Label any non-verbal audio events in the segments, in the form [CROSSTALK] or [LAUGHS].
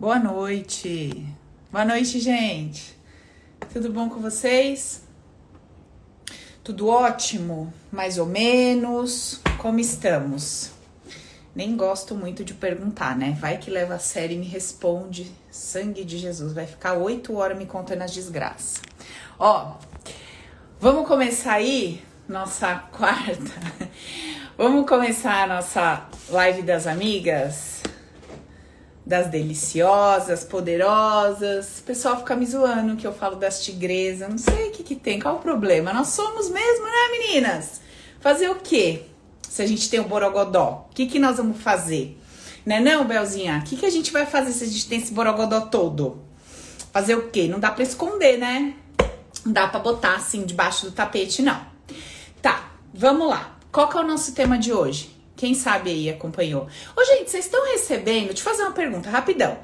Boa noite. Boa noite, gente. Tudo bom com vocês? Tudo ótimo? Mais ou menos? Como estamos? Nem gosto muito de perguntar, né? Vai que leva a sério e me responde. Sangue de Jesus. Vai ficar oito horas me contando as desgraças. Ó, vamos começar aí nossa [LAUGHS] quarta. Vamos começar a nossa live das amigas? Das deliciosas, poderosas. O pessoal fica me zoando que eu falo das tigresas. Não sei o que, que tem, qual o problema. Nós somos mesmo, né, meninas? Fazer o quê? Se a gente tem o borogodó, o que, que nós vamos fazer? Né não, Belzinha? O que, que a gente vai fazer se a gente tem esse borogodó todo? Fazer o quê? Não dá pra esconder, né? Não dá pra botar assim debaixo do tapete, não. Tá, vamos lá. Qual que é o nosso tema de hoje? Quem sabe aí acompanhou. Ô, gente, vocês estão recebendo? Deixa eu fazer uma pergunta, rapidão.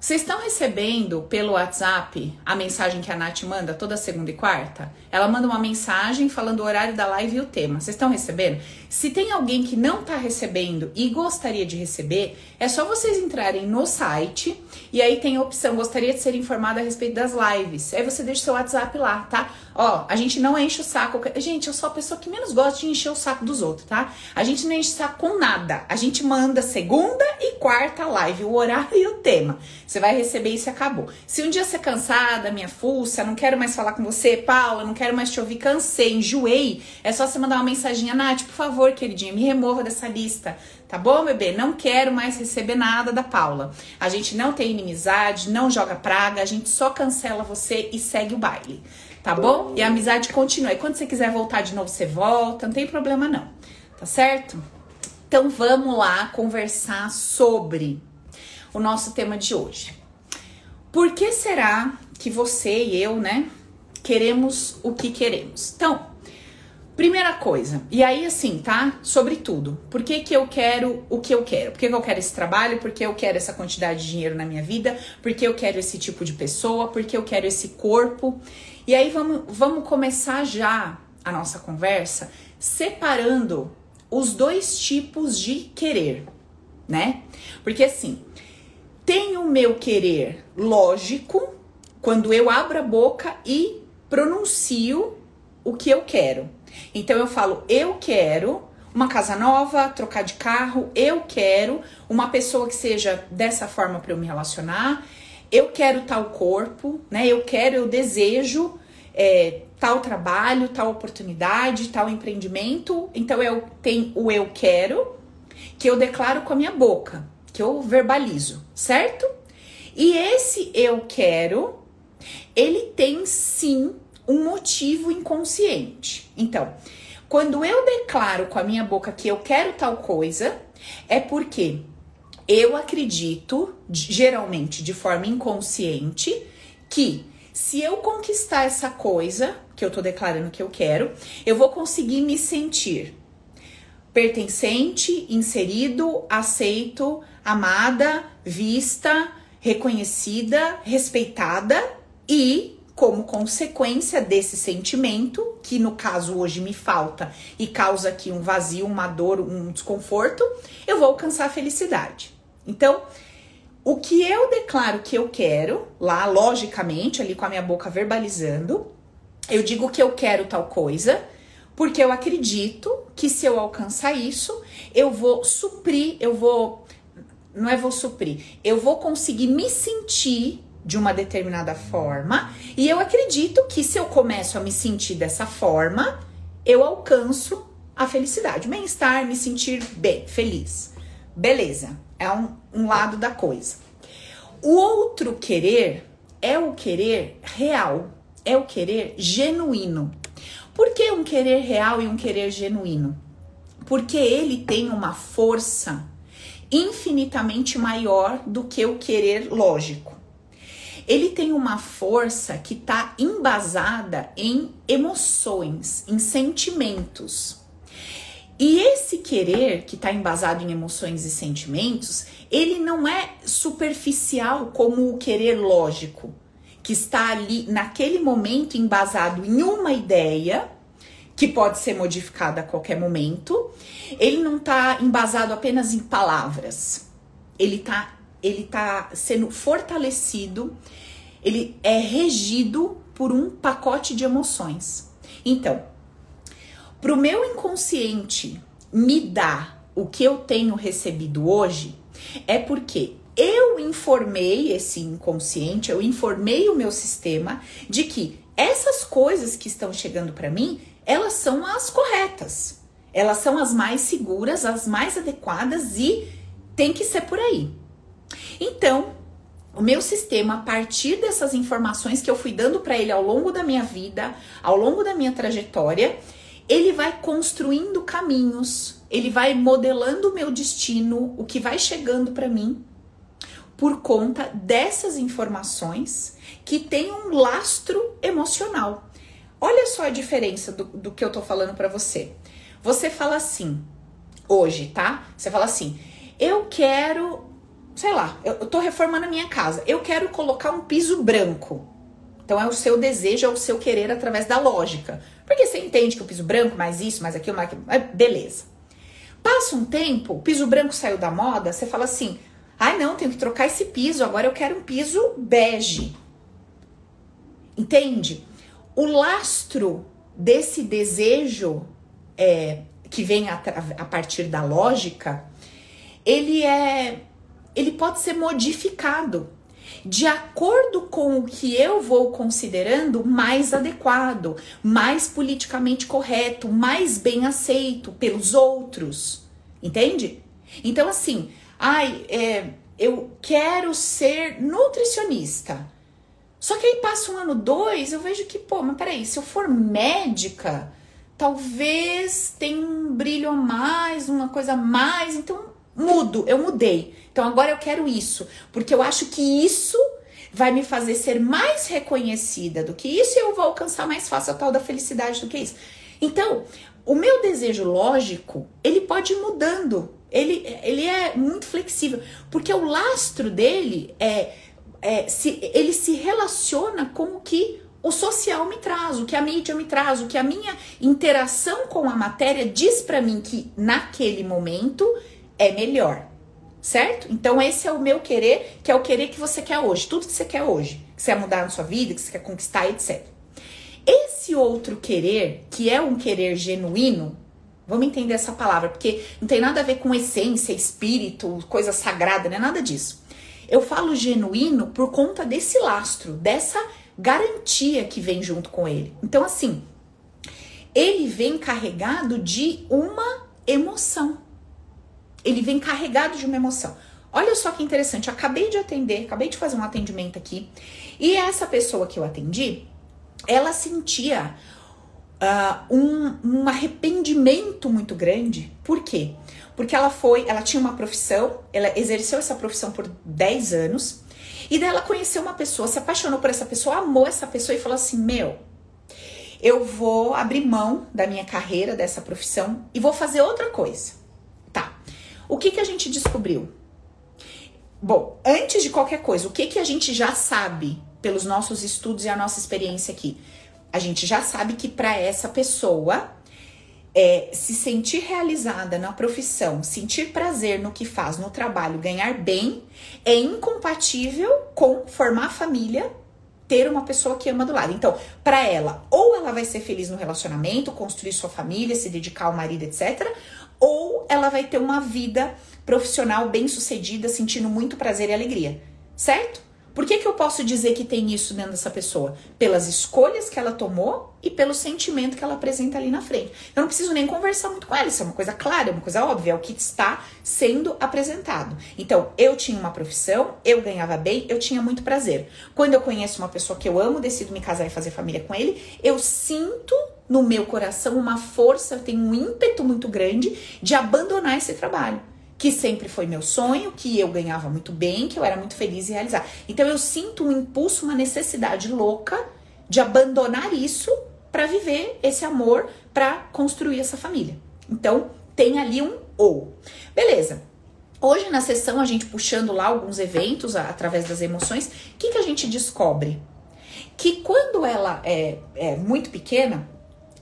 Vocês estão recebendo pelo WhatsApp a mensagem que a Nath manda toda segunda e quarta? Ela manda uma mensagem falando o horário da live e o tema. Vocês estão recebendo? Se tem alguém que não está recebendo e gostaria de receber, é só vocês entrarem no site e aí tem a opção gostaria de ser informada a respeito das lives. Aí você deixa seu WhatsApp lá, tá? Ó, a gente não enche o saco. Gente, eu sou a pessoa que menos gosta de encher o saco dos outros, tá? A gente não enche o saco com nada. A gente manda segunda e quarta live, o horário e o tema. Você vai receber isso e acabou. Se um dia você é cansada, minha fuça, não quero mais falar com você, Paula, não quero mais te ouvir, cansei, enjoei, é só você mandar uma mensaginha, Nath, por favor, queridinha, me remova dessa lista. Tá bom, bebê? Não quero mais receber nada da Paula. A gente não tem inimizade, não joga praga, a gente só cancela você e segue o baile tá bom? E a amizade continua. E quando você quiser voltar de novo, você volta, não tem problema não, tá certo? Então vamos lá conversar sobre o nosso tema de hoje. Por que será que você e eu, né, queremos o que queremos? Então, Primeira coisa, e aí assim, tá? Sobre tudo. Por que, que eu quero o que eu quero? Por que, que eu quero esse trabalho? Por que eu quero essa quantidade de dinheiro na minha vida? Por que eu quero esse tipo de pessoa? Por que eu quero esse corpo? E aí vamos, vamos começar já a nossa conversa separando os dois tipos de querer, né? Porque assim, tem o meu querer lógico, quando eu abro a boca e pronuncio o que eu quero. Então eu falo, eu quero uma casa nova, trocar de carro, eu quero uma pessoa que seja dessa forma para eu me relacionar, eu quero tal corpo, né? Eu quero, eu desejo é, tal trabalho, tal oportunidade, tal empreendimento. Então eu tenho o eu quero, que eu declaro com a minha boca, que eu verbalizo, certo? E esse eu quero, ele tem sim um motivo inconsciente. Então, quando eu declaro com a minha boca que eu quero tal coisa, é porque eu acredito, geralmente de forma inconsciente, que se eu conquistar essa coisa que eu tô declarando que eu quero, eu vou conseguir me sentir pertencente, inserido, aceito, amada, vista, reconhecida, respeitada e como consequência desse sentimento, que no caso hoje me falta e causa aqui um vazio, uma dor, um desconforto, eu vou alcançar a felicidade. Então, o que eu declaro que eu quero, lá logicamente, ali com a minha boca verbalizando, eu digo que eu quero tal coisa, porque eu acredito que se eu alcançar isso, eu vou suprir, eu vou. Não é vou suprir, eu vou conseguir me sentir de uma determinada forma, e eu acredito que se eu começo a me sentir dessa forma, eu alcanço a felicidade, o bem-estar, me sentir bem, feliz. Beleza, é um, um lado da coisa. O outro querer é o querer real, é o querer genuíno. Por que um querer real e um querer genuíno? Porque ele tem uma força infinitamente maior do que o querer lógico ele tem uma força que está embasada em emoções, em sentimentos. E esse querer que está embasado em emoções e sentimentos, ele não é superficial como o querer lógico, que está ali naquele momento embasado em uma ideia que pode ser modificada a qualquer momento. Ele não está embasado apenas em palavras. Ele está ele tá sendo fortalecido, ele é regido por um pacote de emoções. Então, para o meu inconsciente me dar o que eu tenho recebido hoje, é porque eu informei esse inconsciente, eu informei o meu sistema de que essas coisas que estão chegando para mim, elas são as corretas. Elas são as mais seguras, as mais adequadas e tem que ser por aí. Então, o meu sistema, a partir dessas informações que eu fui dando para ele ao longo da minha vida, ao longo da minha trajetória, ele vai construindo caminhos, ele vai modelando o meu destino, o que vai chegando para mim, por conta dessas informações que tem um lastro emocional. Olha só a diferença do, do que eu tô falando para você. Você fala assim, hoje, tá? Você fala assim, eu quero, sei lá, eu, tô reformando a minha casa, eu quero colocar um piso branco. Então é o seu desejo, é o seu querer através da lógica. Porque você entende que o piso branco, mais isso, mais aquilo, mais aquilo, beleza. Passa um tempo, o piso branco saiu da moda, você fala assim: ai não, tenho que trocar esse piso, agora eu quero um piso bege. Entende? O lastro desse desejo é, que vem a, a partir da lógica, ele é, ele pode ser modificado de acordo com o que eu vou considerando mais adequado, mais politicamente correto, mais bem aceito pelos outros. Entende? Então, assim, ai, é, eu quero ser nutricionista. Só que aí passa um ano, dois, eu vejo que, pô, mas peraí, se eu for médica, talvez tenha um brilho a mais, uma coisa a mais, então mudo, eu mudei. Então agora eu quero isso, porque eu acho que isso vai me fazer ser mais reconhecida do que isso e eu vou alcançar mais fácil a tal da felicidade do que isso. Então, o meu desejo lógico, ele pode ir mudando. Ele, ele é muito flexível, porque o lastro dele é, é se, ele se relaciona com o que o social me traz, o que a mídia me traz, o que a minha interação com a matéria diz para mim que naquele momento é melhor certo? Então esse é o meu querer, que é o querer que você quer hoje, tudo que você quer hoje, que você quer mudar na sua vida, que você quer conquistar, etc. Esse outro querer, que é um querer genuíno, vamos entender essa palavra, porque não tem nada a ver com essência, espírito, coisa sagrada, não é nada disso. Eu falo genuíno por conta desse lastro, dessa garantia que vem junto com ele. Então, assim, ele vem carregado de uma emoção ele vem carregado de uma emoção. Olha só que interessante, acabei de atender, acabei de fazer um atendimento aqui, e essa pessoa que eu atendi, ela sentia uh, um, um arrependimento muito grande. Por quê? Porque ela foi, ela tinha uma profissão, ela exerceu essa profissão por 10 anos, e daí ela conheceu uma pessoa, se apaixonou por essa pessoa, amou essa pessoa e falou assim: Meu, eu vou abrir mão da minha carreira, dessa profissão, e vou fazer outra coisa. O que, que a gente descobriu? Bom, antes de qualquer coisa, o que, que a gente já sabe pelos nossos estudos e a nossa experiência aqui? A gente já sabe que para essa pessoa é, se sentir realizada na profissão, sentir prazer no que faz, no trabalho, ganhar bem, é incompatível com formar família, ter uma pessoa que ama do lado. Então, para ela, ou ela vai ser feliz no relacionamento, construir sua família, se dedicar ao marido, etc ou ela vai ter uma vida profissional bem sucedida, sentindo muito prazer e alegria, certo? Por que, que eu posso dizer que tem isso dentro dessa pessoa? Pelas escolhas que ela tomou e pelo sentimento que ela apresenta ali na frente. Eu não preciso nem conversar muito com ela, isso é uma coisa clara, é uma coisa óbvia, é o que está sendo apresentado. Então, eu tinha uma profissão, eu ganhava bem, eu tinha muito prazer. Quando eu conheço uma pessoa que eu amo, decido me casar e fazer família com ele, eu sinto no meu coração uma força, eu tenho um ímpeto muito grande de abandonar esse trabalho que sempre foi meu sonho, que eu ganhava muito bem, que eu era muito feliz em realizar. Então eu sinto um impulso, uma necessidade louca de abandonar isso para viver esse amor, para construir essa família. Então tem ali um ou. Beleza. Hoje na sessão a gente puxando lá alguns eventos através das emoções, o que, que a gente descobre? Que quando ela é, é muito pequena,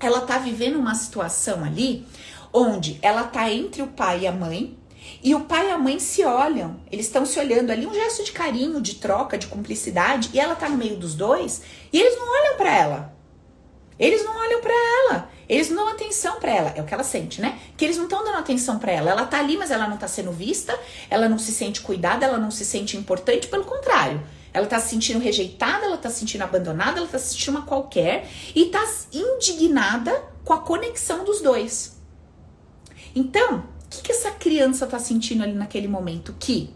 ela tá vivendo uma situação ali onde ela tá entre o pai e a mãe, E o pai e a mãe se olham, eles estão se olhando ali, um gesto de carinho, de troca, de cumplicidade, e ela tá no meio dos dois, e eles não olham para ela. Eles não olham para ela. Eles não dão atenção para ela. É o que ela sente, né? Que eles não estão dando atenção para ela. Ela tá ali, mas ela não tá sendo vista, ela não se sente cuidada, ela não se sente importante, pelo contrário. Ela tá se sentindo rejeitada, ela tá se sentindo abandonada, ela tá se sentindo uma qualquer e tá indignada com a conexão dos dois. Então, o que, que essa criança tá sentindo ali naquele momento? Que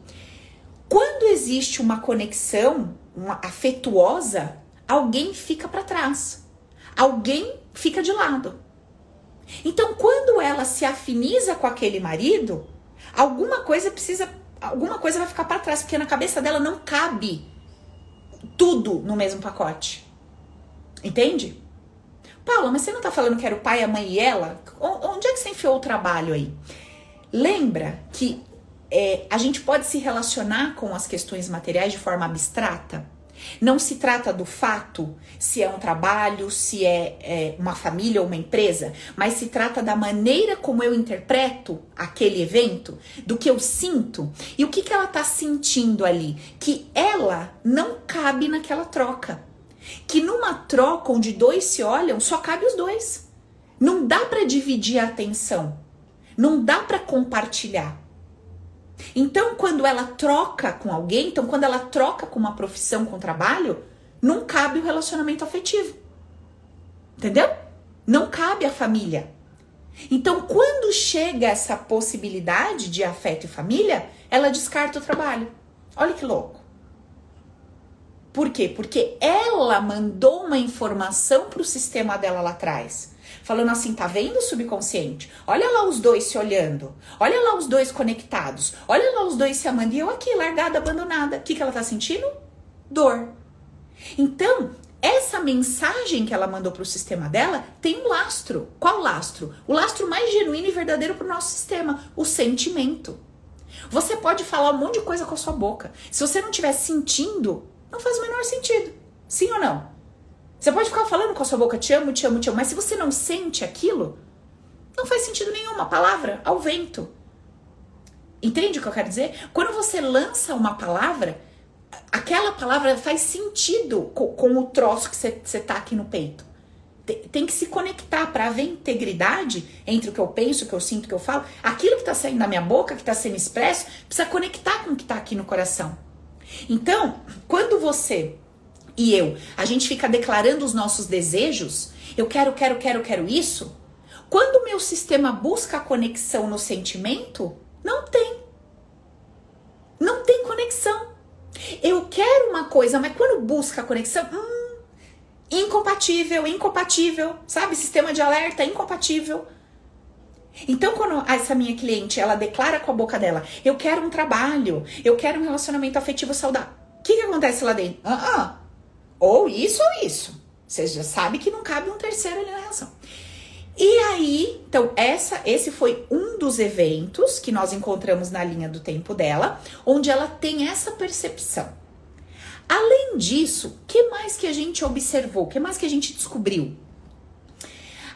quando existe uma conexão uma afetuosa, alguém fica para trás. Alguém fica de lado. Então, quando ela se afiniza com aquele marido, alguma coisa precisa, alguma coisa vai ficar para trás, porque na cabeça dela não cabe tudo no mesmo pacote. Entende? Paula, mas você não tá falando que era o pai, a mãe e ela? Onde é que você enfiou o trabalho aí? Lembra que é, a gente pode se relacionar com as questões materiais de forma abstrata? Não se trata do fato se é um trabalho, se é, é, uma família ou uma empresa, mas se trata da maneira como eu interpreto aquele evento, do que eu sinto e o que, que ela está sentindo ali. Que ela não cabe naquela troca. Que numa troca onde dois se olham, só cabe os dois. Não dá para dividir a atenção. Não dá para compartilhar. Então, quando ela troca com alguém, então quando ela troca com uma profissão, com um trabalho, não cabe o relacionamento afetivo. Entendeu? Não cabe a família. Então, quando chega essa possibilidade de afeto e família, ela descarta o trabalho. Olha que louco. Por quê? Porque ela mandou uma informação para o sistema dela lá atrás falando assim: tá vendo o subconsciente? Olha lá os dois se olhando, olha lá os dois conectados, olha lá os dois se amando e eu aqui, largada, abandonada. O que, que ela tá sentindo? Dor. Então, essa mensagem que ela mandou para o sistema dela tem um lastro. Qual lastro? O lastro mais genuíno e verdadeiro para o nosso sistema: o sentimento. Você pode falar um monte de coisa com a sua boca. Se você não estiver sentindo, não faz o menor sentido. Sim ou não? Você pode ficar falando com a sua boca, te amo, te amo, te amo, mas se você não sente aquilo, não faz sentido nenhum. Uma palavra ao vento. Entende o que eu quero dizer? Quando você lança uma palavra, aquela palavra faz sentido com, com o troço que você tá aqui no peito. Tem, tem que se conectar para haver integridade entre o que eu penso, o que eu sinto, o que eu falo. Aquilo que tá saindo da minha boca, que tá sendo expresso, precisa conectar com o que tá aqui no coração. Então, quando você e eu, a gente fica declarando os nossos desejos, eu quero, quero, quero, quero isso. Quando o meu sistema busca a conexão no sentimento, não tem. Não tem conexão. Eu quero uma coisa, mas quando busca a conexão, hum, incompatível, incompatível, sabe? Sistema de alerta incompatível. Então, quando essa minha cliente, ela declara com a boca dela, eu quero um trabalho, eu quero um relacionamento afetivo saudável. O que, que acontece lá dentro? Ah, ah, ou isso ou isso. Você já sabe que não cabe um terceiro ali na relação. E aí, então, essa, esse foi um dos eventos que nós encontramos na linha do tempo dela, onde ela tem essa percepção. Além disso, que mais que a gente observou? Que mais que a gente descobriu?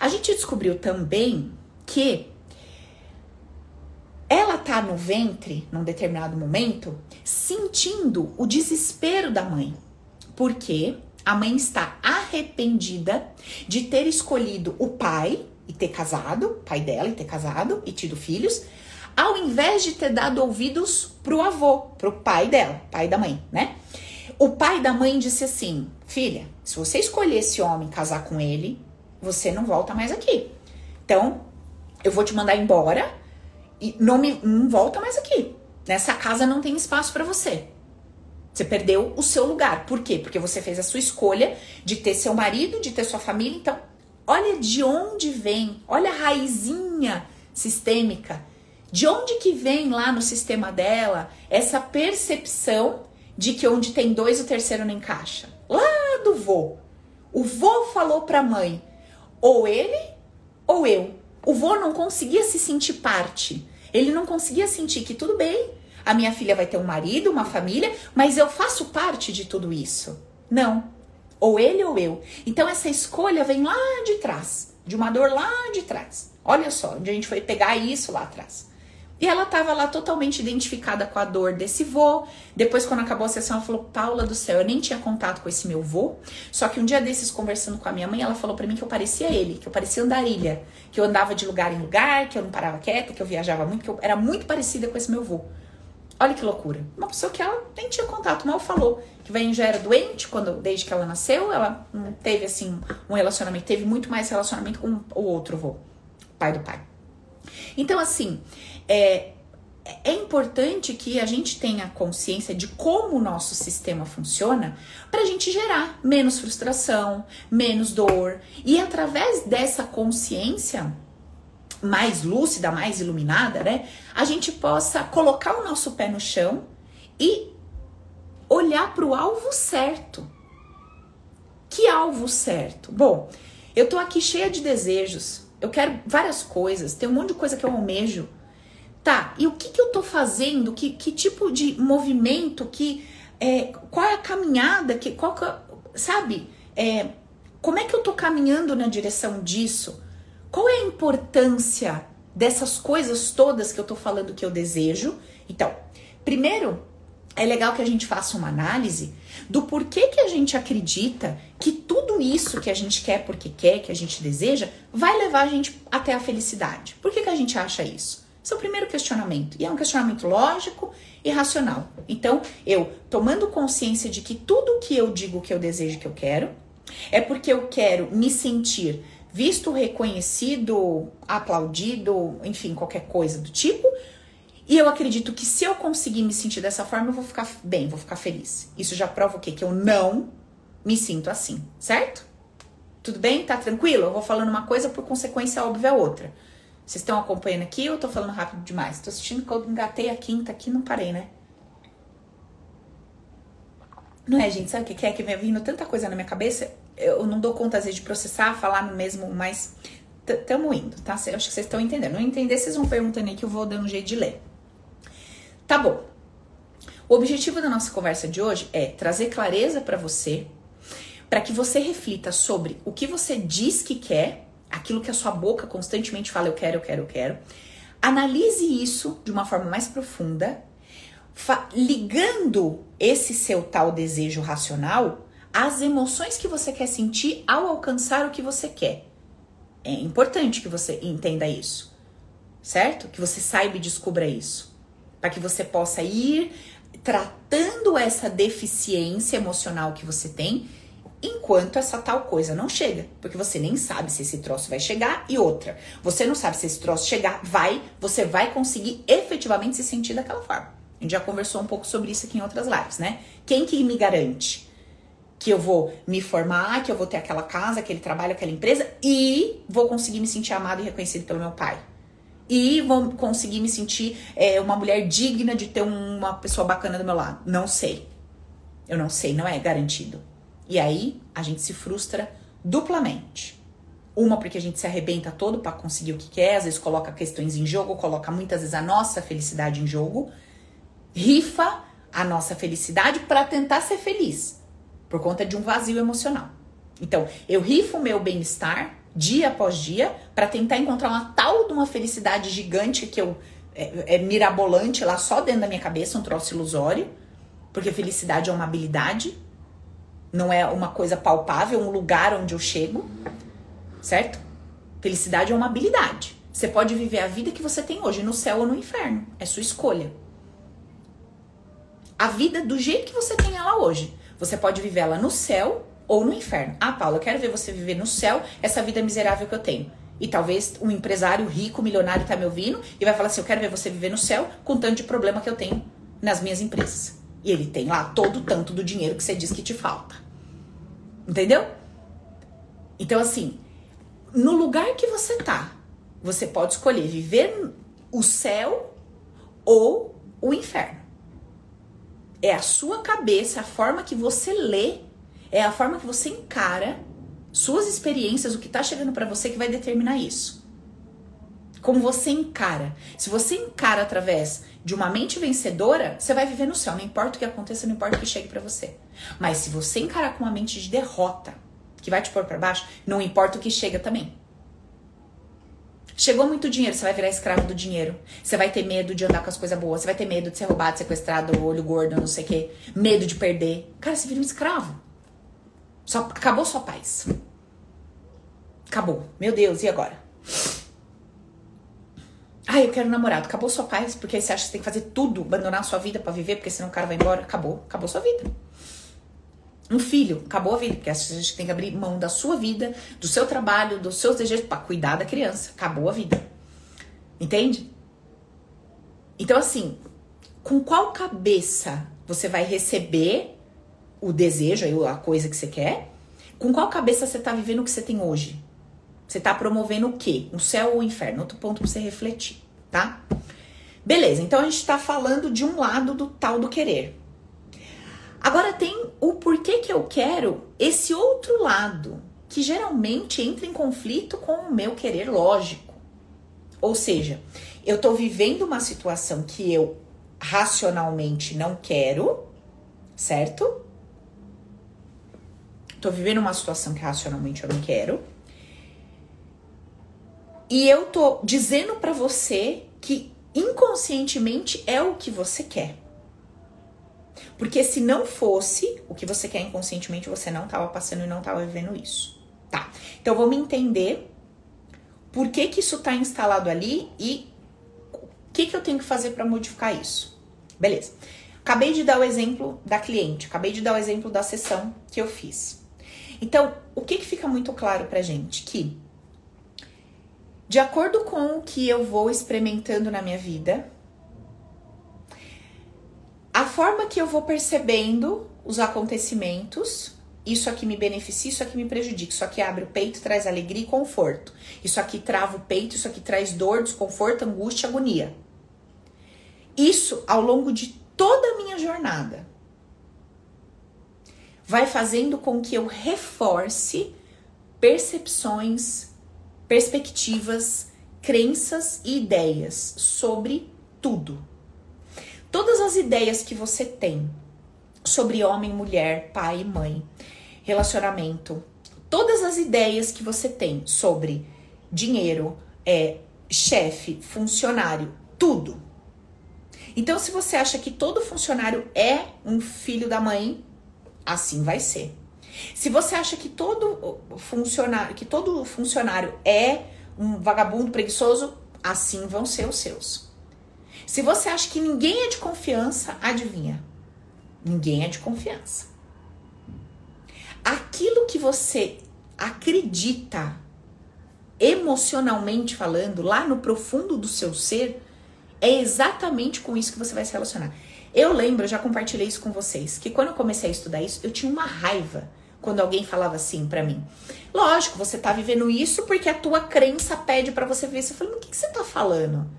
A gente descobriu também que ela tá no ventre, num determinado momento, sentindo o desespero da mãe. Porque a mãe está arrependida de ter escolhido o pai e ter casado, pai dela e ter casado e tido filhos, ao invés de ter dado ouvidos pro avô, pro pai dela, pai da mãe, né? O pai da mãe disse assim: Filha, se você escolher esse homem casar com ele, você não volta mais aqui. Então, eu vou te mandar embora e não, me, não volta mais aqui. Nessa casa não tem espaço para você. Você perdeu o seu lugar. Por quê? Porque você fez a sua escolha de ter seu marido, de ter sua família. Então, olha de onde vem, olha a raizinha sistêmica. De onde que vem lá no sistema dela essa percepção de que onde tem dois o terceiro não encaixa? Lá do vô. O vô falou pra mãe, ou ele ou eu. O vô não conseguia se sentir parte. Ele não conseguia sentir que tudo bem, a minha filha vai ter um marido, uma família, mas eu faço parte de tudo isso. Não. Ou ele ou eu. Então essa escolha vem lá de trás, de uma dor lá de trás. Olha só, onde a gente foi pegar isso lá atrás. E ela estava lá totalmente identificada com a dor desse vô. Depois, quando acabou a sessão, ela falou: Paula do céu, eu nem tinha contato com esse meu vô. Só que um dia desses, conversando com a minha mãe, ela falou para mim que eu parecia ele, que eu parecia andarilha, que eu andava de lugar em lugar, que eu não parava quieta, que eu viajava muito, que eu era muito parecida com esse meu vô. Olha que loucura. Uma pessoa que ela nem tinha contato, mal falou. Que vem já era doente quando desde que ela nasceu, ela não teve assim um relacionamento, teve muito mais relacionamento com o outro vô, pai do pai. Então assim, é, é importante que a gente tenha consciência de como o nosso sistema funciona para a gente gerar menos frustração, menos dor e através dessa consciência mais lúcida, mais iluminada, né, a gente possa colocar o nosso pé no chão e olhar para o alvo certo. Que alvo certo? Bom, eu tô aqui cheia de desejos, eu quero várias coisas, tem um monte de coisa que eu almejo Tá, e o que, que eu tô fazendo? Que, que tipo de movimento? Que, é, qual é a caminhada? Que, qual que, sabe? É, como é que eu tô caminhando na direção disso? Qual é a importância dessas coisas todas que eu tô falando que eu desejo? Então, primeiro, é legal que a gente faça uma análise do porquê que a gente acredita que tudo isso que a gente quer porque quer, que a gente deseja, vai levar a gente até a felicidade. Por que, que a gente acha isso? Esse é o primeiro questionamento. E é um questionamento lógico e racional. Então, eu tomando consciência de que tudo que eu digo que eu desejo que eu quero, é porque eu quero me sentir visto, reconhecido, aplaudido, enfim, qualquer coisa do tipo. E eu acredito que se eu conseguir me sentir dessa forma, eu vou ficar bem, vou ficar feliz. Isso já prova o quê? Que eu não me sinto assim, certo? Tudo bem? Tá tranquilo? Eu vou falando uma coisa por consequência óbvia outra. Vocês estão acompanhando aqui ou eu tô falando rápido demais? Tô assistindo que eu engatei a quinta aqui não parei, né? Não é, gente? Sabe o que é? Que vem vindo tanta coisa na minha cabeça, eu não dou conta às vezes de processar, falar no mesmo, mas tamo indo, tá? Eu acho que vocês estão entendendo. Não entender, vocês vão perguntando aí que eu vou dando um jeito de ler. Tá bom. O objetivo da nossa conversa de hoje é trazer clareza para você, para que você reflita sobre o que você diz que quer aquilo que a sua boca constantemente fala, eu quero, eu quero, eu quero. Analise isso de uma forma mais profunda, ligando esse seu tal desejo racional às emoções que você quer sentir ao alcançar o que você quer. É importante que você entenda isso, certo? Que você saiba e descubra isso, para que você possa ir tratando essa deficiência emocional que você tem enquanto essa tal coisa não chega, porque você nem sabe se esse troço vai chegar e outra, você não sabe se esse troço chegar, vai, você vai conseguir efetivamente se sentir daquela forma. A gente já conversou um pouco sobre isso aqui em outras lives, né? Quem que me garante que eu vou me formar, que eu vou ter aquela casa, aquele trabalho, aquela empresa e vou conseguir me sentir amado e reconhecido pelo meu pai? E vou conseguir me sentir é, uma mulher digna de ter uma pessoa bacana do meu lado? Não sei. Eu não sei, não é garantido. E aí a gente se frustra duplamente. Uma porque a gente se arrebenta todo para conseguir o que quer, às vezes coloca questões em jogo, coloca muitas vezes a nossa felicidade em jogo, rifa a nossa felicidade para tentar ser feliz, por conta de um vazio emocional. Então, eu rifo o meu bem-estar dia após dia para tentar encontrar uma tal de uma felicidade gigante que eu é, é mirabolante lá só dentro da minha cabeça, um troço ilusório, porque felicidade é uma habilidade não é uma coisa palpável, um lugar onde eu chego, certo? Felicidade é uma habilidade. Você pode viver a vida que você tem hoje, no céu ou no inferno. É sua escolha. A vida do jeito que você tem ela hoje. Você pode viver ela no céu ou no inferno. Ah, Paula, eu quero ver você viver no céu essa vida miserável que eu tenho. E talvez um empresário rico, milionário, tá me ouvindo e vai falar assim: Eu quero ver você viver no céu com tanto de problema que eu tenho nas minhas empresas. E ele tem lá todo o tanto do dinheiro que você diz que te falta. Entendeu? Então, assim, no lugar que você tá, você pode escolher viver o céu ou o inferno. É a sua cabeça, a forma que você lê, é a forma que você encara suas experiências, o que tá chegando para você que vai determinar isso. Como você encara. Se você encara através de uma mente vencedora, você vai viver no céu. Não importa o que aconteça, não importa o que chegue para você. Mas se você encarar com uma mente de derrota, que vai te pôr para baixo, não importa o que chega também. Chegou muito dinheiro, você vai virar escravo do dinheiro. Você vai ter medo de andar com as coisas boas. Você vai ter medo de ser roubado, sequestrado, olho gordo, não sei o quê. Medo de perder. Cara, você vira um escravo. Só, acabou sua paz. Acabou. Meu Deus, e agora? Ah, eu quero um namorado. Acabou sua paz, porque você acha que você tem que fazer tudo, abandonar a sua vida para viver, porque senão o cara vai embora. Acabou. Acabou sua vida. Um filho, acabou a vida, porque a gente tem que abrir mão da sua vida, do seu trabalho, dos seus desejos para cuidar da criança. Acabou a vida. Entende? Então, assim, com qual cabeça você vai receber o desejo, a coisa que você quer? Com qual cabeça você tá vivendo o que você tem hoje? Você tá promovendo o quê? O céu ou o inferno? Outro ponto pra você refletir, tá? Beleza, então a gente tá falando de um lado do tal do querer. Agora tem o porquê que eu quero esse outro lado, que geralmente entra em conflito com o meu querer lógico. Ou seja, eu tô vivendo uma situação que eu racionalmente não quero, certo? Tô vivendo uma situação que racionalmente eu não quero. E eu tô dizendo para você que inconscientemente é o que você quer. Porque se não fosse o que você quer inconscientemente, você não estava passando e não estava vivendo isso. Tá. Então vamos entender por que que isso está instalado ali e o que que eu tenho que fazer para modificar isso. Beleza. Acabei de dar o exemplo da cliente, acabei de dar o exemplo da sessão que eu fiz. Então, o que que fica muito claro pra gente? Que de acordo com o que eu vou experimentando na minha vida, a forma que eu vou percebendo os acontecimentos, isso aqui me beneficia, isso aqui me prejudica, isso aqui abre o peito, traz alegria e conforto. Isso aqui trava o peito, isso aqui traz dor, desconforto, angústia, agonia. Isso ao longo de toda a minha jornada vai fazendo com que eu reforce percepções, perspectivas, crenças e ideias sobre tudo. Todas as ideias que você tem sobre homem, mulher, pai, mãe, relacionamento, todas as ideias que você tem sobre dinheiro, é, chefe, funcionário, tudo. Então, se você acha que todo funcionário é um filho da mãe, assim vai ser. Se você acha que todo funcionário, que todo funcionário é um vagabundo preguiçoso, assim vão ser os seus. Se você acha que ninguém é de confiança, adivinha? Ninguém é de confiança. Aquilo que você acredita, emocionalmente falando, lá no profundo do seu ser, é exatamente com isso que você vai se relacionar. Eu lembro, eu já compartilhei isso com vocês, que quando eu comecei a estudar isso, eu tinha uma raiva quando alguém falava assim para mim. Lógico, você tá vivendo isso porque a tua crença pede para você ver isso. Eu falei, mas o que, que você tá falando?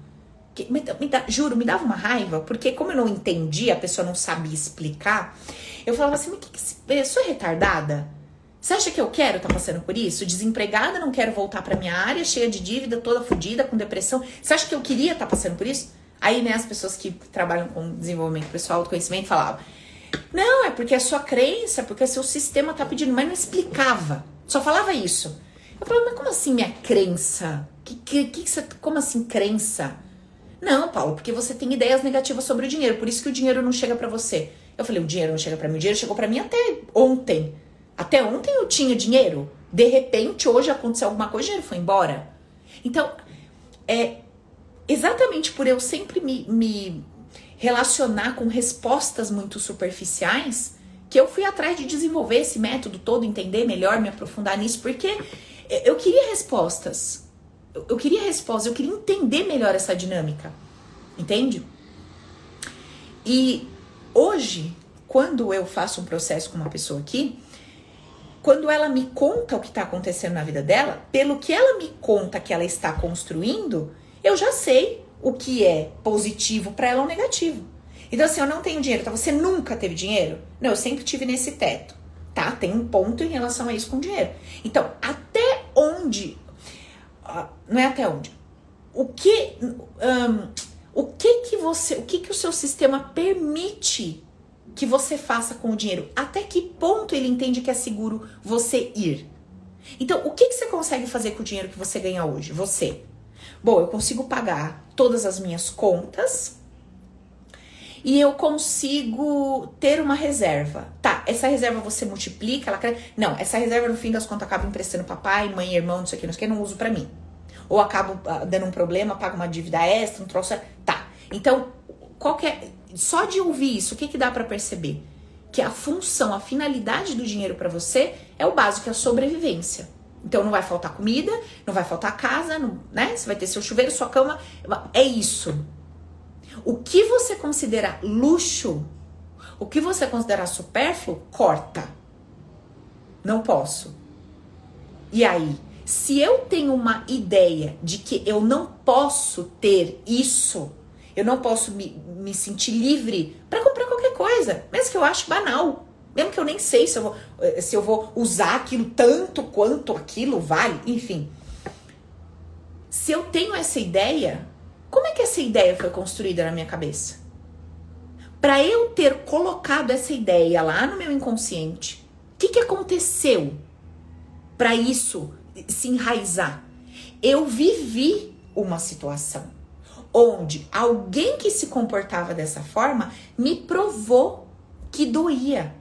Que, me, me dá, juro, me dava uma raiva, porque como eu não entendia, a pessoa não sabia explicar, eu falava assim, mas que, que eu sou retardada? Você acha que eu quero estar tá passando por isso? Desempregada, não quero voltar para minha área, cheia de dívida, toda fodida, com depressão. Você acha que eu queria estar tá passando por isso? Aí, né, as pessoas que trabalham com desenvolvimento pessoal, autoconhecimento, falavam: Não, é porque a sua crença, porque o seu sistema tá pedindo, mas não explicava. Só falava isso. Eu falava, mas como assim minha crença? Que, que, que você, como assim crença? Não, Paulo, porque você tem ideias negativas sobre o dinheiro, por isso que o dinheiro não chega para você. Eu falei, o dinheiro não chega para mim, o dinheiro chegou para mim até ontem. Até ontem eu tinha dinheiro. De repente, hoje aconteceu alguma coisa, o dinheiro foi embora. Então, é exatamente por eu sempre me, me relacionar com respostas muito superficiais que eu fui atrás de desenvolver esse método todo, entender melhor, me aprofundar nisso, porque eu queria respostas eu, queria resposta, eu queria entender melhor essa dinâmica. Entende? E hoje, quando eu faço um processo com uma pessoa aqui, quando ela me conta o que está acontecendo na vida dela, pelo que ela me conta que ela está construindo, eu já sei o que é positivo para ela ou negativo. Então, assim, eu não tenho dinheiro. Então, você nunca teve dinheiro? Não, eu sempre tive nesse teto. Tá? Tem um ponto em relação a isso com dinheiro. Então, até onde não é até onde. O que, um, o que que você, o que que o seu sistema permite que você faça com o dinheiro? Até que ponto ele entende que é seguro você ir? Então, o que que você consegue fazer com o dinheiro que você ganha hoje? Você. Bom, eu consigo pagar todas as minhas contas e eu consigo ter uma reserva. Essa reserva você multiplica, ela cresce. Não, essa reserva no fim das contas acaba emprestando papai, mãe, irmão, não sei o que, não sei o que, não uso para mim. Ou acabo uh, dando um problema, pago uma dívida extra, um troço. Tá. Então, qual é. Só de ouvir isso, o que, que dá para perceber? Que a função, a finalidade do dinheiro para você é o básico, é a sobrevivência. Então não vai faltar comida, não vai faltar casa, não, né? Você vai ter seu chuveiro, sua cama. É isso. O que você considera luxo, o que você considera supérfluo, corta. Não posso. E aí, se eu tenho uma ideia de que eu não posso ter isso, eu não posso me, me sentir livre para comprar qualquer coisa, mesmo que eu ache banal. Mesmo que eu nem sei se eu, vou, eh, se eu vou usar aquilo tanto quanto aquilo vale, enfim. Se eu tenho essa ideia, como é que essa ideia foi construída na minha cabeça? Para eu ter colocado essa ideia lá no meu inconsciente, o que, que aconteceu para isso se enraizar? Eu vivi uma situação onde alguém que se comportava dessa forma me provou que doía.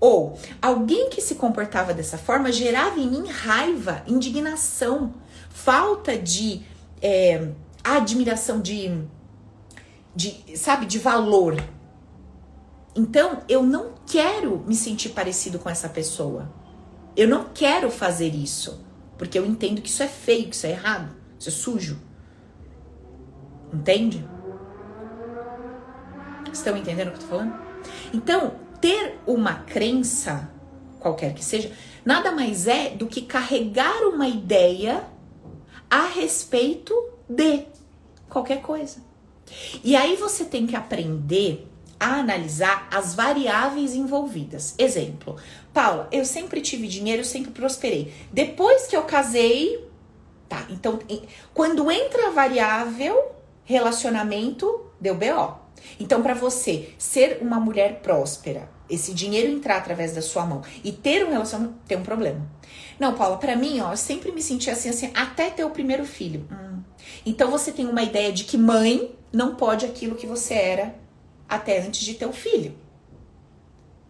Ou alguém que se comportava dessa forma gerava em mim raiva, indignação, falta de é, admiração, de, de, sabe, de valor. Então eu não quero me sentir parecido com essa pessoa. Eu não quero fazer isso. Porque eu entendo que isso é feio, que isso é errado, isso é sujo. Entende? Estão entendendo o que eu tô falando? Então, ter uma crença, qualquer que seja, nada mais é do que carregar uma ideia a respeito de qualquer coisa. E aí você tem que aprender a analisar as variáveis envolvidas. Exemplo, Paula, eu sempre tive dinheiro, eu sempre prosperei. Depois que eu casei, tá? Então, quando entra a variável relacionamento, deu BO. Então, para você ser uma mulher próspera, esse dinheiro entrar através da sua mão e ter um relacionamento, tem um problema. Não, Paula, para mim, ó, eu sempre me senti assim, assim, até ter o primeiro filho. Hum. Então você tem uma ideia de que mãe não pode aquilo que você era até antes de ter o filho.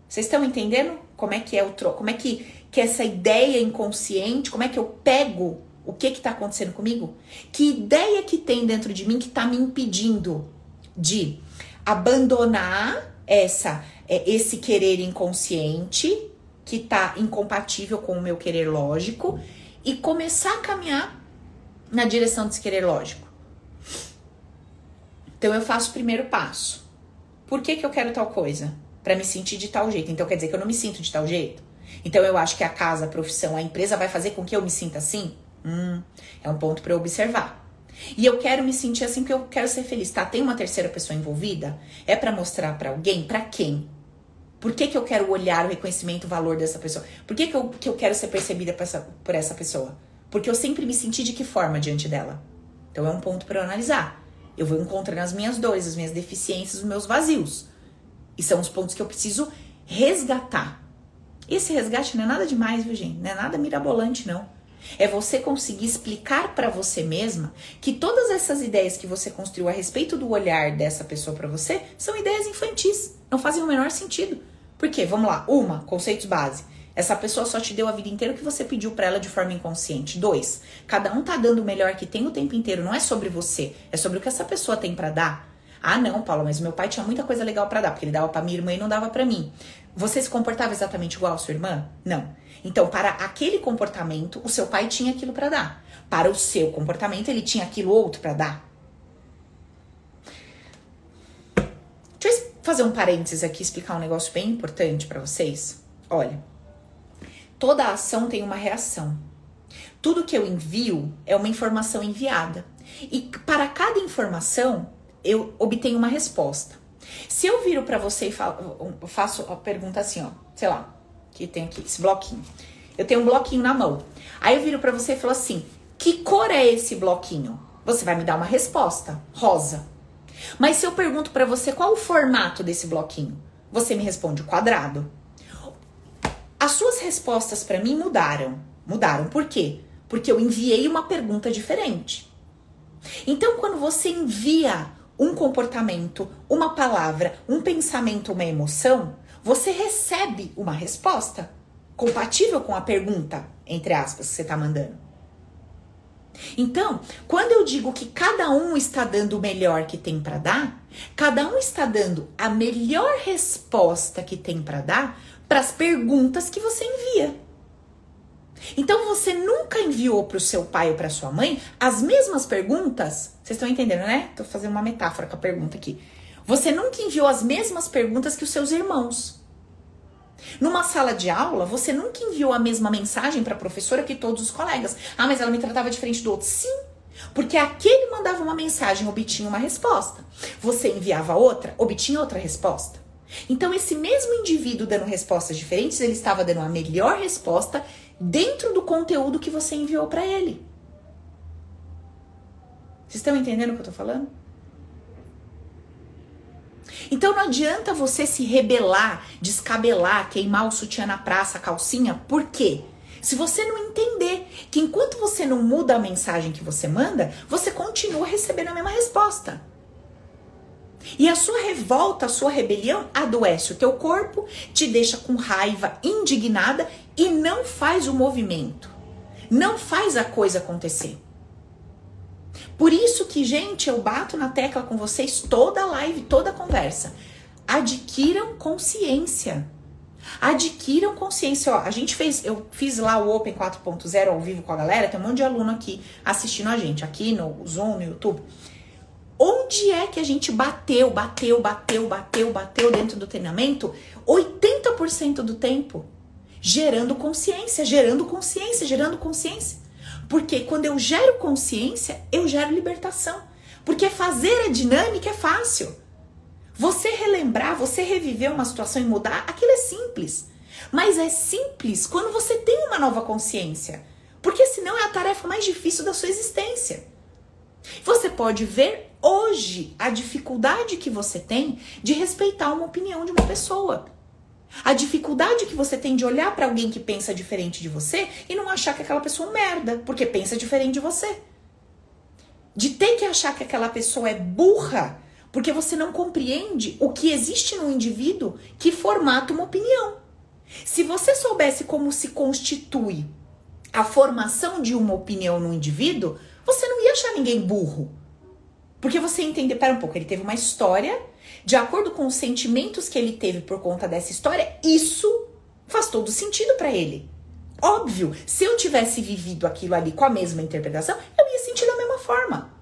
Vocês estão entendendo como é que é o troco? Como é que, que essa ideia inconsciente, como é que eu pego o que que tá acontecendo comigo? Que ideia que tem dentro de mim que tá me impedindo de abandonar essa é, esse querer inconsciente que tá incompatível com o meu querer lógico e começar a caminhar na direção desse querer lógico. Então eu faço o primeiro passo. Por que, que eu quero tal coisa? Para me sentir de tal jeito. Então quer dizer que eu não me sinto de tal jeito? Então eu acho que a casa, a profissão, a empresa vai fazer com que eu me sinta assim? Hum, é um ponto para observar. E eu quero me sentir assim porque eu quero ser feliz, tá? Tem uma terceira pessoa envolvida? É para mostrar para alguém? Para quem? Por que, que eu quero olhar o reconhecimento, o valor dessa pessoa? Por que, que, eu, que eu quero ser percebida por essa, por essa pessoa? Porque eu sempre me senti de que forma diante dela? Então é um ponto para analisar. Eu vou encontrando as minhas dores, as minhas deficiências, os meus vazios. E são os pontos que eu preciso resgatar. Esse resgate não é nada demais, viu, gente? Não é nada mirabolante, não. É você conseguir explicar para você mesma que todas essas ideias que você construiu a respeito do olhar dessa pessoa para você são ideias infantis, não fazem o menor sentido. Por quê? Vamos lá. Uma, conceitos base. Essa pessoa só te deu a vida inteira o que você pediu para ela de forma inconsciente. Dois, cada um tá dando o melhor que tem o tempo inteiro. Não é sobre você, é sobre o que essa pessoa tem para dar. Ah, não, Paulo, mas meu pai tinha muita coisa legal para dar, porque ele dava para minha irmã e não dava para mim. Você se comportava exatamente igual a sua irmã? Não. Então, para aquele comportamento, o seu pai tinha aquilo para dar. Para o seu comportamento, ele tinha aquilo outro para dar. Deixa eu fazer um parênteses aqui, explicar um negócio bem importante para vocês. Olha, toda ação tem uma reação. Tudo que eu envio é uma informação enviada. E para cada informação, eu obtenho uma resposta. Se eu viro para você e falo, faço a pergunta assim, ó, sei lá, que tem aqui esse bloquinho. Eu tenho um bloquinho na mão. Aí eu viro para você e falo assim: "Que cor é esse bloquinho?" Você vai me dar uma resposta, rosa. Mas se eu pergunto para você qual o formato desse bloquinho, você me responde quadrado. As suas respostas para mim mudaram. Mudaram por quê? porque eu enviei uma pergunta diferente. Então, quando você envia um comportamento, uma palavra, um pensamento, uma emoção, você recebe uma resposta compatível com a pergunta, entre aspas, que você está mandando. Então, quando eu digo que cada um está dando o melhor que tem para dar, cada um está dando a melhor resposta que tem para dar para as perguntas que você envia. Então você nunca enviou para o seu pai ou para sua mãe as mesmas perguntas? Vocês estão entendendo, né? Tô fazendo uma metáfora com a pergunta aqui. Você nunca enviou as mesmas perguntas que os seus irmãos. Numa sala de aula, você nunca enviou a mesma mensagem para a professora que todos os colegas. Ah, mas ela me tratava diferente do outro. Sim, porque aquele mandava uma mensagem, obtinha uma resposta. Você enviava outra, obtinha outra resposta. Então, esse mesmo indivíduo dando respostas diferentes, ele estava dando a melhor resposta dentro do conteúdo que você enviou para ele. Vocês estão entendendo o que eu tô falando? Então não adianta você se rebelar, descabelar, queimar o sutiã na praça, a calcinha, por quê? Se você não entender que enquanto você não muda a mensagem que você manda, você continua recebendo a mesma resposta. E a sua revolta, a sua rebelião adoece o teu corpo, te deixa com raiva, indignada e não faz o movimento. Não faz a coisa acontecer. Por isso que, gente, eu bato na tecla com vocês toda live, toda conversa. Adquiram consciência. Adquiram consciência. Ó, a gente fez, eu fiz lá o Open 4.0 ao vivo com a galera, tem um monte de aluno aqui assistindo a gente, aqui no Zoom, no YouTube. Onde é que a gente bateu, bateu, bateu, bateu, bateu dentro do treinamento? 80% do tempo. Gerando consciência, gerando consciência, gerando consciência. Porque quando eu gero consciência, eu gero libertação. Porque fazer a dinâmica é fácil. Você relembrar, você reviver uma situação e mudar, aquilo é simples. Mas é simples quando você tem uma nova consciência. Porque senão é a tarefa mais difícil da sua existência. Você pode ver hoje a dificuldade que você tem de respeitar uma opinião de uma pessoa. A dificuldade que você tem de olhar para alguém que pensa diferente de você e não achar que aquela pessoa é merda, porque pensa diferente de você. De ter que achar que aquela pessoa é burra, porque você não compreende o que existe no indivíduo que formata uma opinião. Se você soubesse como se constitui a formação de uma opinião no indivíduo, você não ia achar ninguém burro. Porque você entender, pera um pouco, ele teve uma história, de acordo com os sentimentos que ele teve por conta dessa história, isso faz todo sentido para ele. Óbvio, se eu tivesse vivido aquilo ali com a mesma interpretação, eu ia sentir da mesma forma.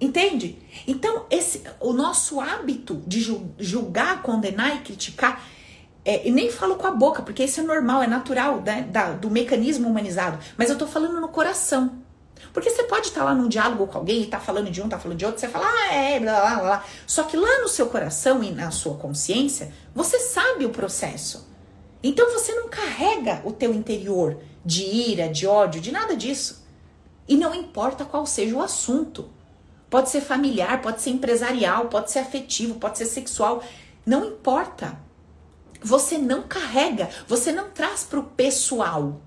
Entende? Então, esse, o nosso hábito de julgar, condenar e criticar é, e nem falo com a boca, porque isso é normal, é natural né, da, do mecanismo humanizado. Mas eu tô falando no coração. Porque você pode estar tá lá num diálogo com alguém e tá falando de um, tá falando de outro, você fala, ah, é, blá, blá, blá. Só que lá no seu coração e na sua consciência, você sabe o processo. Então você não carrega o teu interior de ira, de ódio, de nada disso. E não importa qual seja o assunto. Pode ser familiar, pode ser empresarial, pode ser afetivo, pode ser sexual. Não importa. Você não carrega, você não traz para o pessoal.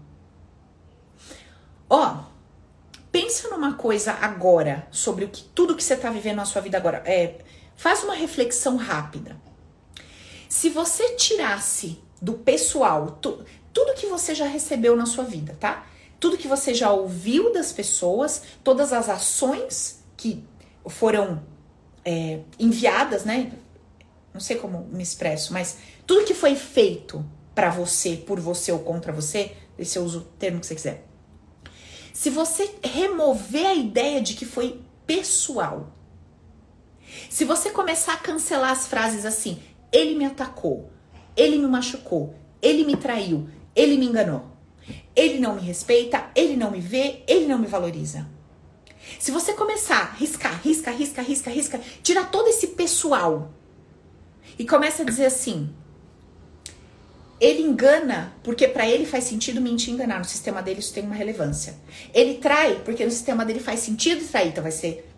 Ó, pensa numa coisa agora sobre o que tudo que você está vivendo na sua vida agora. É, faz uma reflexão rápida. Se você tirasse do pessoal tu, tudo que você já recebeu na sua vida, tá? Tudo que você já ouviu das pessoas, todas as ações que foram é, enviadas, né? Não sei como me expresso, mas tudo que foi feito para você, por você ou contra você, esse eu uso o termo que você quiser. Se você remover a ideia de que foi pessoal, se você começar a cancelar as frases assim, ele me atacou, ele me machucou, ele me traiu, ele me enganou, ele não me respeita, ele não me vê, ele não me valoriza. Se você começar a riscar, risca, risca, risca, risca, tirar todo esse pessoal e começa a dizer assim: ele engana porque para ele faz sentido mentir e enganar. No sistema dele isso tem uma relevância. Ele trai porque no sistema dele faz sentido trair, então vai ser.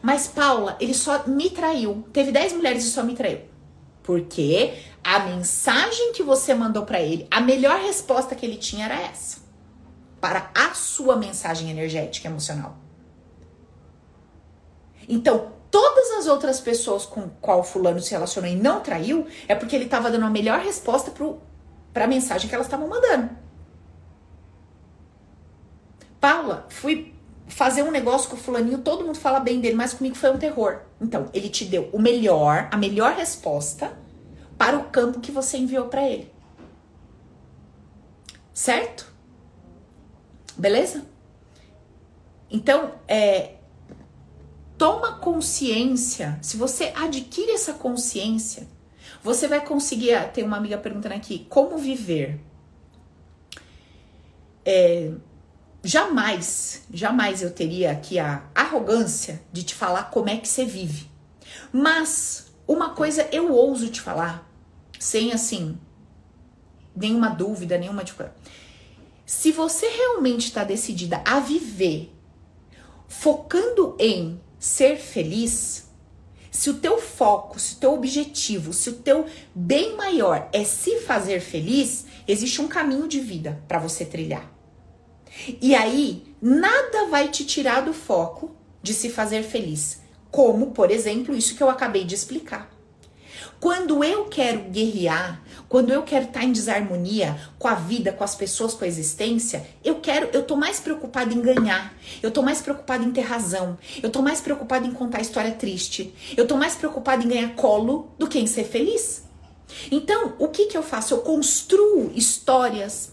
Mas Paula, ele só me traiu. Teve 10 mulheres e só me traiu. Porque a mensagem que você mandou para ele, a melhor resposta que ele tinha era essa. Para a sua mensagem energética emocional. Então, todas as outras pessoas com qual fulano se relacionou e não traiu, é porque ele estava dando a melhor resposta para a mensagem que elas estavam mandando. Paula, fui fazer um negócio com o fulaninho, todo mundo fala bem dele, mas comigo foi um terror. Então, ele te deu o melhor, a melhor resposta para o campo que você enviou para ele. Certo? Beleza? Então, é, toma consciência. Se você adquire essa consciência, você vai conseguir. Ah, tem uma amiga perguntando aqui: como viver? É, jamais, jamais eu teria aqui a arrogância de te falar como é que você vive. Mas uma coisa eu ouso te falar sem assim nenhuma dúvida, nenhuma tipo. Se você realmente está decidida a viver focando em ser feliz, se o teu foco, se o teu objetivo, se o teu bem maior é se fazer feliz, existe um caminho de vida para você trilhar. E aí, nada vai te tirar do foco de se fazer feliz. Como, por exemplo, isso que eu acabei de explicar. Quando eu quero guerrear, quando eu quero estar em desarmonia com a vida, com as pessoas, com a existência, eu quero, eu tô mais preocupada em ganhar. Eu tô mais preocupada em ter razão. Eu tô mais preocupada em contar história triste. Eu tô mais preocupada em ganhar colo do que em ser feliz. Então, o que que eu faço? Eu construo histórias,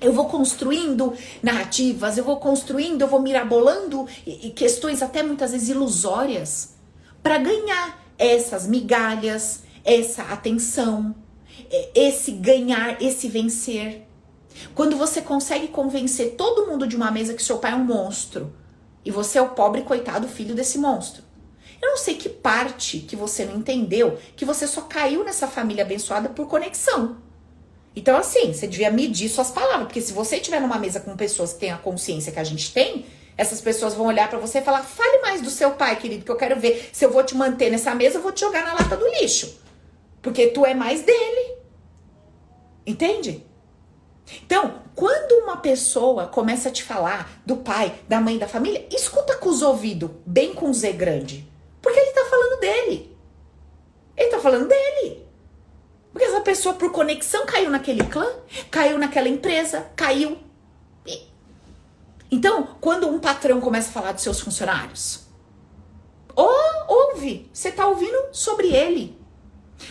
eu vou construindo narrativas, eu vou construindo, eu vou mirabolando e, questões até muitas vezes ilusórias para ganhar essas migalhas, essa atenção, é, esse ganhar, esse vencer. Quando você consegue convencer todo mundo de uma mesa que seu pai é um monstro e você é o pobre coitado filho desse monstro. Eu não sei que parte que você não entendeu que você só caiu nessa família abençoada por conexão. Então, assim, você devia medir suas palavras, porque se você estiver numa mesa com pessoas que têm a consciência que a gente tem, essas pessoas vão olhar para você e falar: fale mais do seu pai, querido, que eu quero ver. Se eu vou te manter nessa mesa, eu vou te jogar na lata do lixo. Porque tu é mais dele. Entende? Então, quando uma pessoa começa a te falar do pai, da mãe, da família, escuta com os ouvidos, bem com Z grande. Porque ele tá falando dele. Ele tá falando dele. Porque essa pessoa, por conexão, caiu naquele clã, caiu naquela empresa, caiu. Então, quando um patrão começa a falar dos seus funcionários, ou ouve, você tá ouvindo sobre ele.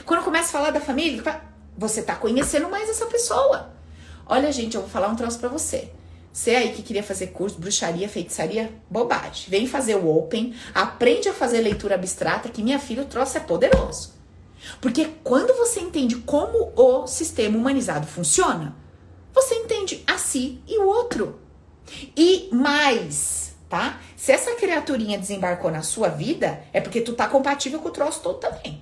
Quando começa a falar da família, você tá conhecendo mais essa pessoa. Olha, gente, eu vou falar um troço para você. Você aí que queria fazer curso, bruxaria, feitiçaria, bobagem. Vem fazer o Open, aprende a fazer leitura abstrata, que minha filha, o troço é poderoso. Porque quando você entende como o sistema humanizado funciona, você entende a si e o outro. E mais, tá? Se essa criaturinha desembarcou na sua vida, é porque tu tá compatível com o troço todo também.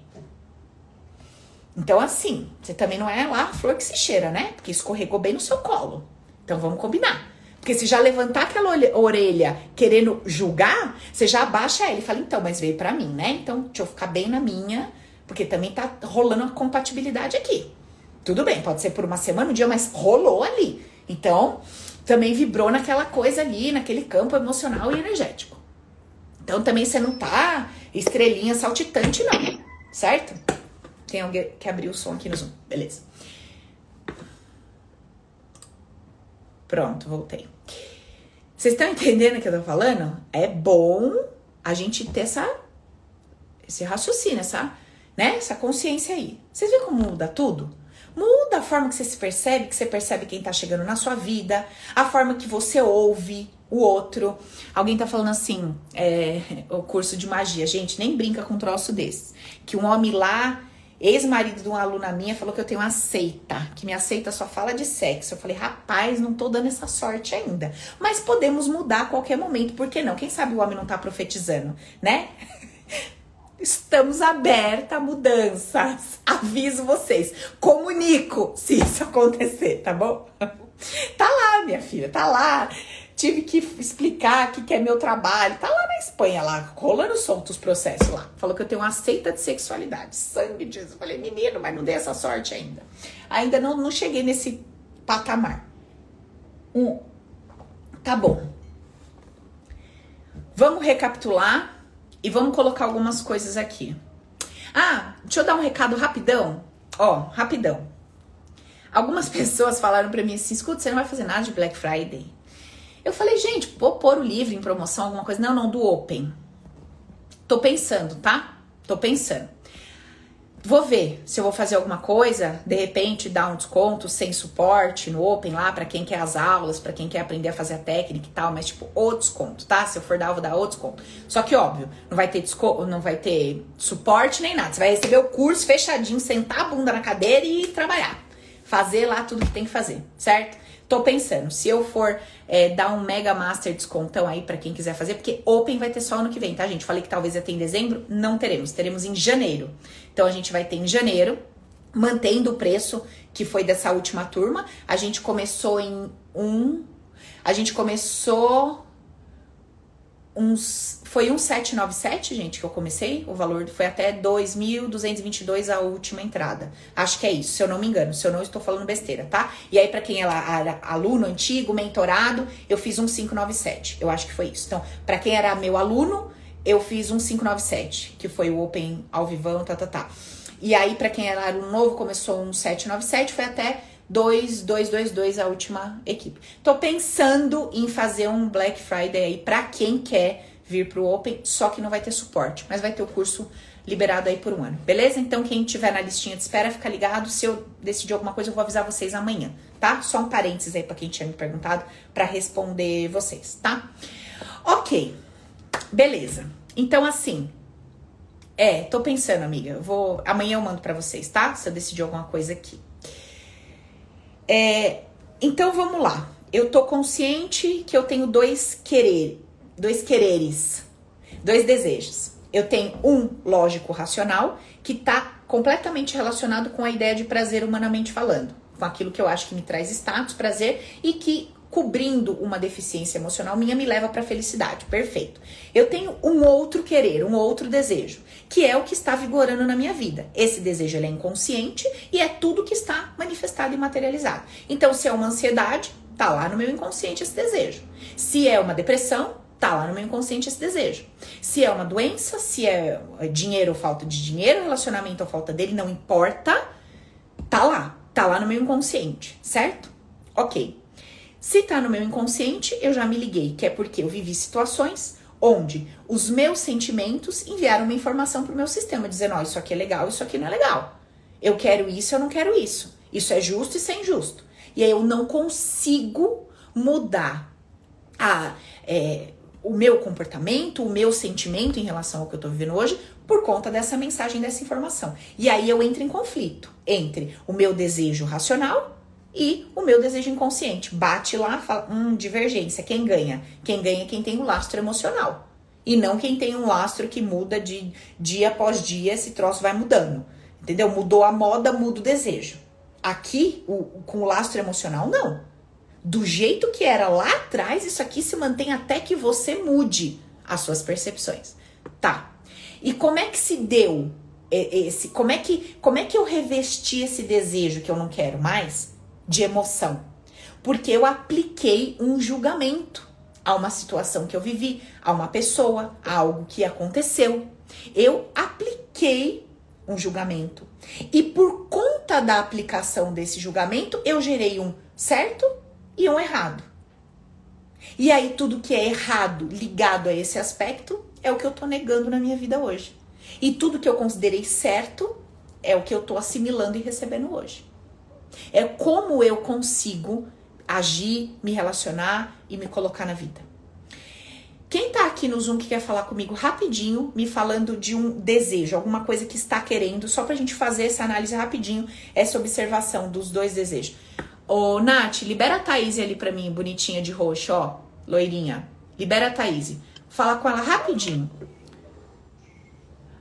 Então, assim, você também não é lá a flor que se cheira, né? Porque escorregou bem no seu colo. Então, vamos combinar. Porque se já levantar aquela orelha querendo julgar, você já abaixa ela e fala, então, mas veio para mim, né? Então, deixa eu ficar bem na minha, porque também tá rolando uma compatibilidade aqui. Tudo bem, pode ser por uma semana, um dia, mas rolou ali. Então, também vibrou naquela coisa ali, naquele campo emocional e energético. Então, também você não tá estrelinha saltitante, não, certo? Tem alguém que abriu o som aqui no Zoom. Beleza. Pronto, voltei. Vocês estão entendendo o que eu tô falando? É bom a gente ter essa, esse raciocínio, essa, né, essa consciência aí. Vocês viram como muda tudo? Muda a forma que você se percebe, que você percebe quem tá chegando na sua vida, a forma que você ouve o outro. Alguém tá falando assim, é, [LAUGHS] o curso de magia. Gente, nem brinca com um troço desse. Que um homem lá Ex-marido de uma aluna minha falou que eu tenho uma seita, que minha seita só fala de sexo. Eu falei, rapaz, não tô dando essa sorte ainda. Mas podemos mudar a qualquer momento, por que não? Quem sabe o homem não tá profetizando, né? [LAUGHS] Estamos aberta a mudanças. Aviso vocês. Comunico se isso [LAUGHS] acontecer, tá bom? Tá lá, minha filha, tá lá. Tive que explicar o que, que é meu trabalho. Tá lá na Espanha, lá, rolando solto os processos lá. Falou que eu tenho uma seita de sexualidade. Sangue Jesus. Falei, menino, mas não dei essa sorte ainda. Ainda não, não cheguei nesse patamar. Um. Tá bom. Vamos recapitular e vamos colocar algumas coisas aqui. Ah, deixa eu dar um recado rapidão. Ó, rapidão. Algumas [LAUGHS] pessoas falaram para mim assim: escuta, você não vai fazer nada de Black Friday. Eu falei, gente, vou pôr o livro em promoção, alguma coisa. Não, não, do Open. Tô pensando, tá? Tô pensando. Vou ver se eu vou fazer alguma coisa, de repente dar um desconto sem suporte no Open lá para quem quer as aulas, para quem quer aprender a fazer a técnica e tal, mas tipo, o desconto, tá? Se eu for dar, eu vou dar o desconto. Só que óbvio, não vai ter desconto, não vai ter suporte nem nada. Você vai receber o curso fechadinho, sentar a bunda na cadeira e trabalhar. Fazer lá tudo que tem que fazer, certo? Tô pensando, se eu for é, dar um Mega Master descontão aí para quem quiser fazer, porque Open vai ter só ano que vem, tá, gente? Falei que talvez ter em dezembro, não teremos, teremos em janeiro. Então a gente vai ter em janeiro, mantendo o preço que foi dessa última turma. A gente começou em um. A gente começou uns. Foi um 797, gente, que eu comecei. O valor foi até 2.222 a última entrada. Acho que é isso, se eu não me engano, se eu não estou falando besteira, tá? E aí, para quem era aluno antigo, mentorado, eu fiz um 597. Eu acho que foi isso. Então, para quem era meu aluno, eu fiz um 597, que foi o Open ao vivão, tá, tá, tá. E aí, para quem era aluno novo, começou um 797, foi até 2222 a última equipe. Tô pensando em fazer um Black Friday aí para quem quer vir pro Open, só que não vai ter suporte, mas vai ter o curso liberado aí por um ano, beleza? Então quem tiver na listinha de espera, fica ligado. Se eu decidir alguma coisa, eu vou avisar vocês amanhã, tá? Só um parênteses aí para quem tinha me perguntado para responder vocês, tá? OK. Beleza. Então assim, é, tô pensando, amiga. vou amanhã eu mando para vocês, tá? Se eu decidir alguma coisa aqui. É, então vamos lá. Eu tô consciente que eu tenho dois querer, dois quereres, dois desejos. Eu tenho um lógico racional que tá completamente relacionado com a ideia de prazer humanamente falando, com aquilo que eu acho que me traz status, prazer e que cobrindo uma deficiência emocional minha me leva para felicidade. Perfeito. Eu tenho um outro querer, um outro desejo, que é o que está vigorando na minha vida. Esse desejo é inconsciente e é tudo que está manifestado e materializado. Então, se é uma ansiedade, tá lá no meu inconsciente esse desejo. Se é uma depressão, tá lá no meu inconsciente esse desejo. Se é uma doença, se é dinheiro ou falta de dinheiro, relacionamento ou falta dele, não importa, tá lá, tá lá no meu inconsciente, certo? OK. Se tá no meu inconsciente, eu já me liguei, que é porque eu vivi situações onde os meus sentimentos enviaram uma informação pro meu sistema, dizendo: ó, oh, isso aqui é legal, isso aqui não é legal. Eu quero isso, eu não quero isso. Isso é justo e sem justo. E aí eu não consigo mudar a, é, o meu comportamento, o meu sentimento em relação ao que eu tô vivendo hoje, por conta dessa mensagem, dessa informação. E aí eu entro em conflito entre o meu desejo racional e o meu desejo inconsciente. Bate lá, fala, hum, divergência. Quem ganha? Quem ganha é quem tem o um lastro emocional. E não quem tem um lastro que muda de dia após dia, esse troço vai mudando. Entendeu? Mudou a moda, muda o desejo. Aqui, o, com o lastro emocional, não. Do jeito que era lá atrás, isso aqui se mantém até que você mude as suas percepções. Tá. E como é que se deu esse, como é que, como é que eu revesti esse desejo que eu não quero mais? De emoção, porque eu apliquei um julgamento a uma situação que eu vivi, a uma pessoa, a algo que aconteceu. Eu apliquei um julgamento. E por conta da aplicação desse julgamento, eu gerei um certo e um errado. E aí tudo que é errado ligado a esse aspecto é o que eu tô negando na minha vida hoje. E tudo que eu considerei certo é o que eu tô assimilando e recebendo hoje. É como eu consigo agir, me relacionar e me colocar na vida. Quem tá aqui no Zoom que quer falar comigo rapidinho, me falando de um desejo, alguma coisa que está querendo, só pra gente fazer essa análise rapidinho, essa observação dos dois desejos. Ô, Nath, libera a Thaís ali pra mim, bonitinha de roxo, ó, loirinha. Libera a Thaís. Fala com ela rapidinho.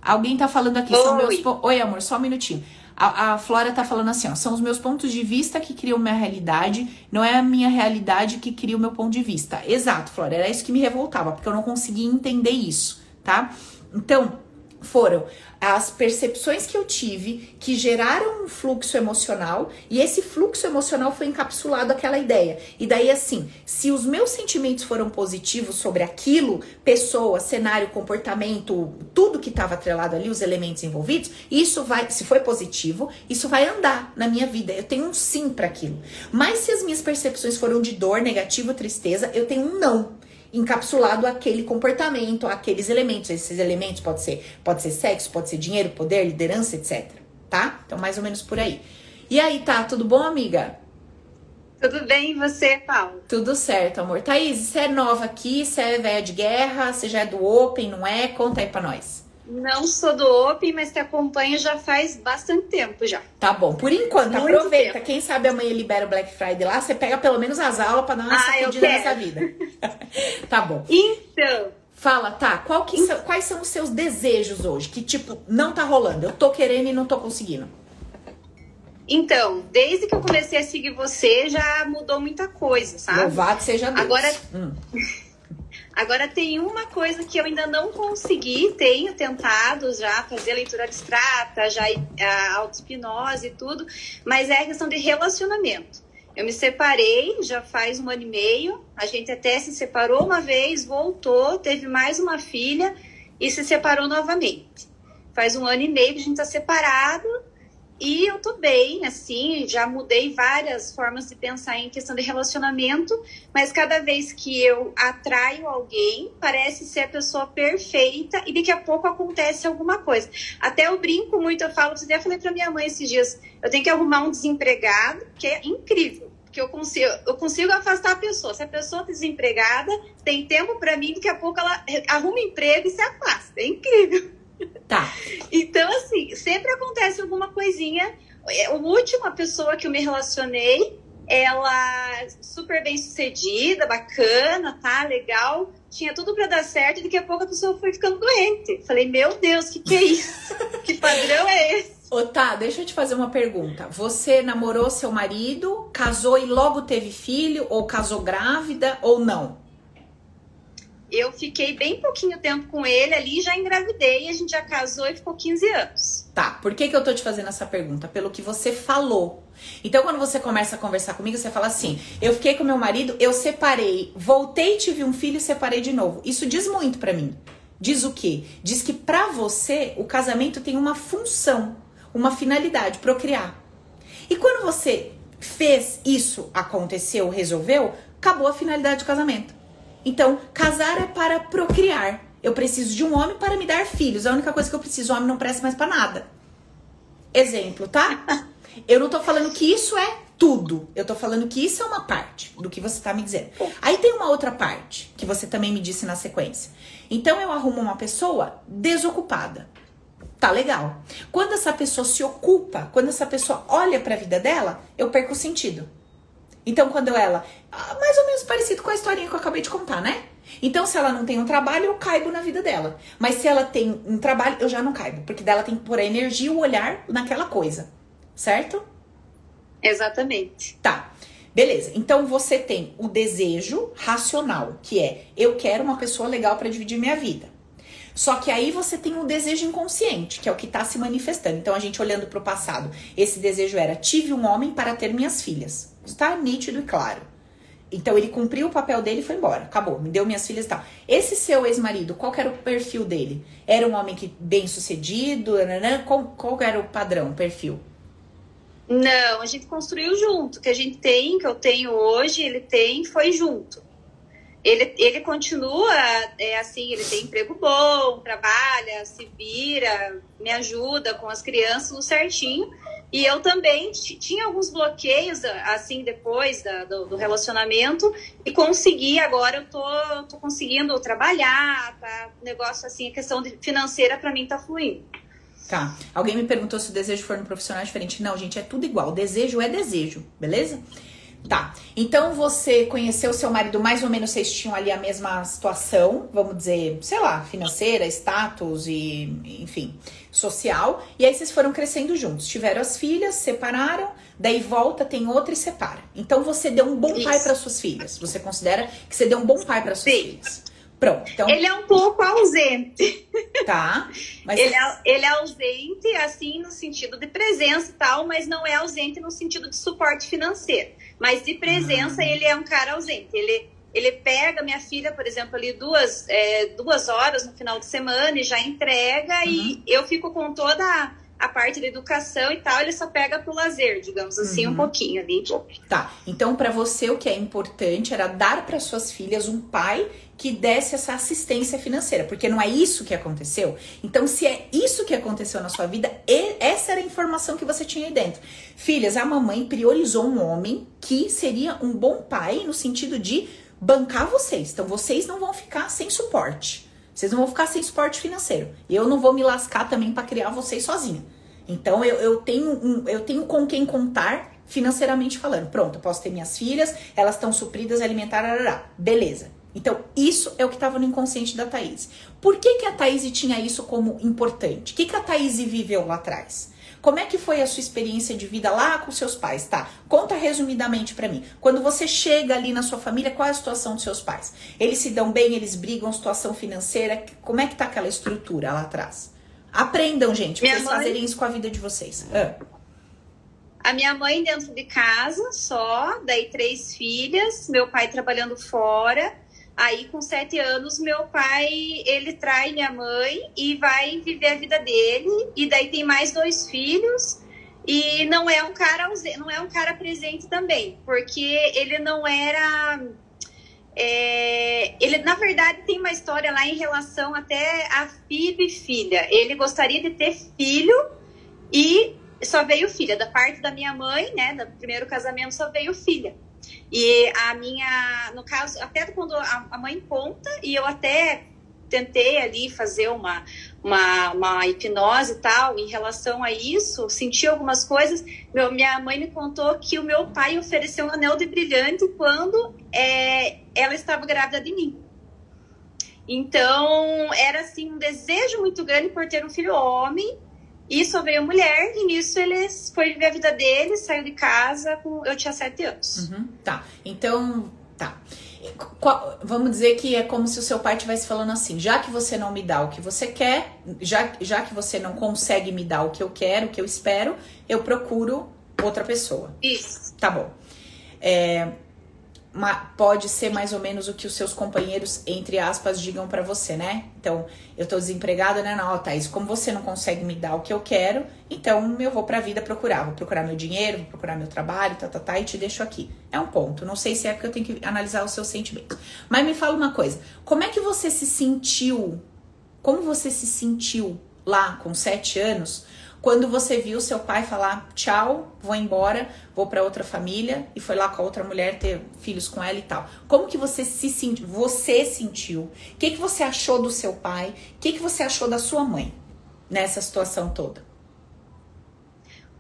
Alguém tá falando aqui, Oi. meus. Oi, amor, só um minutinho. A, a Flora tá falando assim, ó, são os meus pontos de vista que criam minha realidade, não é a minha realidade que cria o meu ponto de vista. Exato, Flora, era isso que me revoltava, porque eu não conseguia entender isso, tá? Então, foram as percepções que eu tive que geraram um fluxo emocional e esse fluxo emocional foi encapsulado aquela ideia. E daí assim, se os meus sentimentos foram positivos sobre aquilo, pessoa, cenário, comportamento, tudo que estava atrelado ali, os elementos envolvidos, isso vai, se foi positivo, isso vai andar na minha vida. Eu tenho um sim para aquilo. Mas se as minhas percepções foram de dor, negativo, tristeza, eu tenho um não encapsulado aquele comportamento, aqueles elementos. Esses elementos pode ser, pode ser sexo, pode ser dinheiro, poder, liderança, etc. Tá? Então, mais ou menos por aí. E aí, tá? Tudo bom, amiga? Tudo bem, e você, Paulo? Tudo certo, amor. Thaís, você é nova aqui, você é velha de guerra, você já é do Open, não é? Conta aí pra nós. Não sou do Open, mas te acompanho já faz bastante tempo já. Tá bom. Por enquanto, Muito aproveita. Tempo. Quem sabe amanhã libera o Black Friday lá, você pega pelo menos as aulas pra dar uma ah, sacudida nessa vida. [LAUGHS] tá bom. Então. Fala, tá, qual que são, quais são os seus desejos hoje? Que tipo, não tá rolando. Eu tô querendo e não tô conseguindo. Então, desde que eu comecei a seguir você, já mudou muita coisa, sabe? Louvado seja Deus. Agora. Hum. Agora tem uma coisa que eu ainda não consegui, tenho tentado já fazer leitura abstrata, já a auto-hipnose e tudo, mas é a questão de relacionamento. Eu me separei já faz um ano e meio, a gente até se separou uma vez, voltou, teve mais uma filha e se separou novamente. Faz um ano e meio que a gente está separado e eu tô bem, assim, já mudei várias formas de pensar em questão de relacionamento, mas cada vez que eu atraio alguém, parece ser a pessoa perfeita e daqui a pouco acontece alguma coisa. Até eu brinco muito, eu falo, eu falei para minha mãe esses dias, eu tenho que arrumar um desempregado, que é incrível. Porque eu consigo, eu consigo afastar a pessoa. Se a pessoa tá desempregada, tem tempo para mim, daqui a pouco ela arruma emprego e se afasta. É incrível. Tá. Então, assim, sempre acontece alguma coisinha. A última pessoa que eu me relacionei, ela super bem sucedida, bacana, tá? Legal. Tinha tudo para dar certo e daqui a pouco a pessoa foi ficando doente. Falei, meu Deus, o que, que é isso? [LAUGHS] que padrão é esse? Ô, tá, deixa eu te fazer uma pergunta. Você namorou seu marido, casou e logo teve filho, ou casou grávida, ou não? Eu fiquei bem pouquinho tempo com ele ali, já engravidei, a gente já casou e ficou 15 anos. Tá, por que, que eu tô te fazendo essa pergunta? Pelo que você falou. Então, quando você começa a conversar comigo, você fala assim: eu fiquei com meu marido, eu separei, voltei, tive um filho e separei de novo. Isso diz muito para mim. Diz o quê? Diz que para você o casamento tem uma função, uma finalidade, procriar. E quando você fez isso, aconteceu, resolveu, acabou a finalidade do casamento. Então, casar é para procriar. Eu preciso de um homem para me dar filhos. A única coisa que eu preciso, o homem não presta mais para nada. Exemplo, tá? [LAUGHS] Eu não tô falando que isso é tudo. Eu tô falando que isso é uma parte do que você tá me dizendo. Aí tem uma outra parte que você também me disse na sequência. Então eu arrumo uma pessoa desocupada. Tá legal. Quando essa pessoa se ocupa, quando essa pessoa olha para a vida dela, eu perco o sentido. Então, quando ela. Ah, mais ou menos parecido com a historinha que eu acabei de contar, né? Então, se ela não tem um trabalho, eu caibo na vida dela. Mas se ela tem um trabalho, eu já não caibo. Porque dela tem que pôr a energia e o olhar naquela coisa. Certo? Exatamente. Tá. Beleza. Então você tem o desejo racional, que é eu quero uma pessoa legal para dividir minha vida. Só que aí você tem o desejo inconsciente, que é o que está se manifestando. Então a gente olhando para o passado, esse desejo era tive um homem para ter minhas filhas. Está nítido e claro. Então ele cumpriu o papel dele e foi embora. Acabou, me deu minhas filhas e tal. Esse seu ex-marido, qual era o perfil dele? Era um homem que bem sucedido? Qual, qual era o padrão, o perfil? Não, a gente construiu junto. O que a gente tem, que eu tenho hoje, ele tem, foi junto ele, ele continua é, assim, ele tem emprego bom, trabalha, se vira, me ajuda com as crianças no certinho. E eu também tinha alguns bloqueios, assim, depois da, do, do, relacionamento, e consegui, agora eu tô, tô conseguindo trabalhar, tá? Negócio assim, a questão financeira para mim tá fluindo. Tá. Alguém me perguntou se o desejo for no profissional é diferente. Não, gente, é tudo igual. Desejo é desejo, beleza? Tá. Então você conheceu seu marido, mais ou menos vocês tinham ali a mesma situação, vamos dizer, sei lá, financeira, status e, enfim, social. E aí vocês foram crescendo juntos. Tiveram as filhas, separaram, daí volta, tem outra e separa. Então você deu um bom Isso. pai para suas filhas. Você considera que você deu um bom pai para suas Sim. filhas. Pronto. Então... Ele é um pouco ausente. Tá. Mas... Ele, é, ele é ausente, assim, no sentido de presença e tal, mas não é ausente no sentido de suporte financeiro. Mas de presença, uhum. ele é um cara ausente. Ele, ele pega minha filha, por exemplo, ali duas, é, duas horas no final de semana e já entrega, uhum. e eu fico com toda a parte da educação e tal, ele só pega pro lazer, digamos assim, uhum. um pouquinho ali. Tá. Então, para você, o que é importante era dar para suas filhas um pai que desse essa assistência financeira, porque não é isso que aconteceu. Então, se é isso que aconteceu na sua vida, essa era a informação que você tinha aí dentro. Filhas, a mamãe priorizou um homem que seria um bom pai no sentido de bancar vocês. Então, vocês não vão ficar sem suporte. Vocês não vão ficar sem suporte financeiro. E eu não vou me lascar também para criar vocês sozinha. Então, eu, eu, tenho um, eu tenho com quem contar financeiramente falando. Pronto, eu posso ter minhas filhas, elas estão supridas, alimentar, arará. beleza. Então, isso é o que estava no inconsciente da Thaís. Por que, que a Thaís tinha isso como importante? O que, que a Thaís viveu lá atrás? Como é que foi a sua experiência de vida lá com seus pais? Tá, conta resumidamente para mim. Quando você chega ali na sua família, qual é a situação dos seus pais? Eles se dão bem, eles brigam, situação financeira, como é que tá aquela estrutura lá atrás? Aprendam, gente, pra vocês mãe... fazerem isso com a vida de vocês. Ah. A minha mãe dentro de casa só, daí três filhas, meu pai trabalhando fora. Aí, com sete anos, meu pai, ele trai minha mãe e vai viver a vida dele. E daí tem mais dois filhos. E não é um cara não é um cara presente também, porque ele não era... É, ele, na verdade, tem uma história lá em relação até a filho e filha. Ele gostaria de ter filho e só veio filha. Da parte da minha mãe, né, do primeiro casamento, só veio filha. E a minha, no caso, até quando a, mãe conta, e eu até tentei ali fazer uma, uma, uma hipnose e tal em relação a isso, senti algumas coisas. Meu, minha mãe me contou que o meu pai ofereceu um anel de brilhante quando é, ela estava grávida de mim. Então, era assim um desejo muito grande por ter um filho homem e só veio mulher, e nisso ele foi viver a vida dele, saiu de casa, com, eu tinha sete anos. Uhum, tá, então, tá. Qual, vamos dizer que é como se o seu pai estivesse falando assim: já que você não me dá o que você quer, já, já que você não consegue me dar o que eu quero, o que eu espero, eu procuro outra pessoa. Isso. Tá bom. É, pode ser mais ou menos o que os seus companheiros, entre aspas, digam para você, né? Então, eu tô desempregada, né? Não, Thaís, como você não consegue me dar o que eu quero, então eu vou pra vida procurar. Vou procurar meu dinheiro, vou procurar meu trabalho, tá, tá, tá, e te deixo aqui. É um ponto. Não sei se é porque eu tenho que analisar os seus sentimentos. Mas me fala uma coisa: como é que você se sentiu? Como você se sentiu lá com sete anos? Quando você viu seu pai falar tchau, vou embora, vou para outra família e foi lá com a outra mulher ter filhos com ela e tal. Como que você se sentiu? Você sentiu? O que, que você achou do seu pai? O que, que você achou da sua mãe nessa situação toda?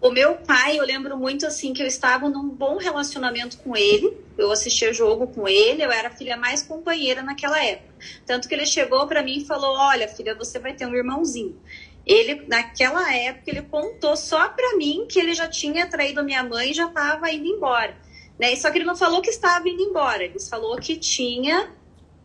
O meu pai, eu lembro muito assim que eu estava num bom relacionamento com ele. Eu assistia jogo com ele, eu era a filha mais companheira naquela época. Tanto que ele chegou para mim e falou: "Olha, filha, você vai ter um irmãozinho" ele naquela época ele contou só para mim que ele já tinha traído a minha mãe e já estava indo embora, né? Só que ele não falou que estava indo embora, ele falou que tinha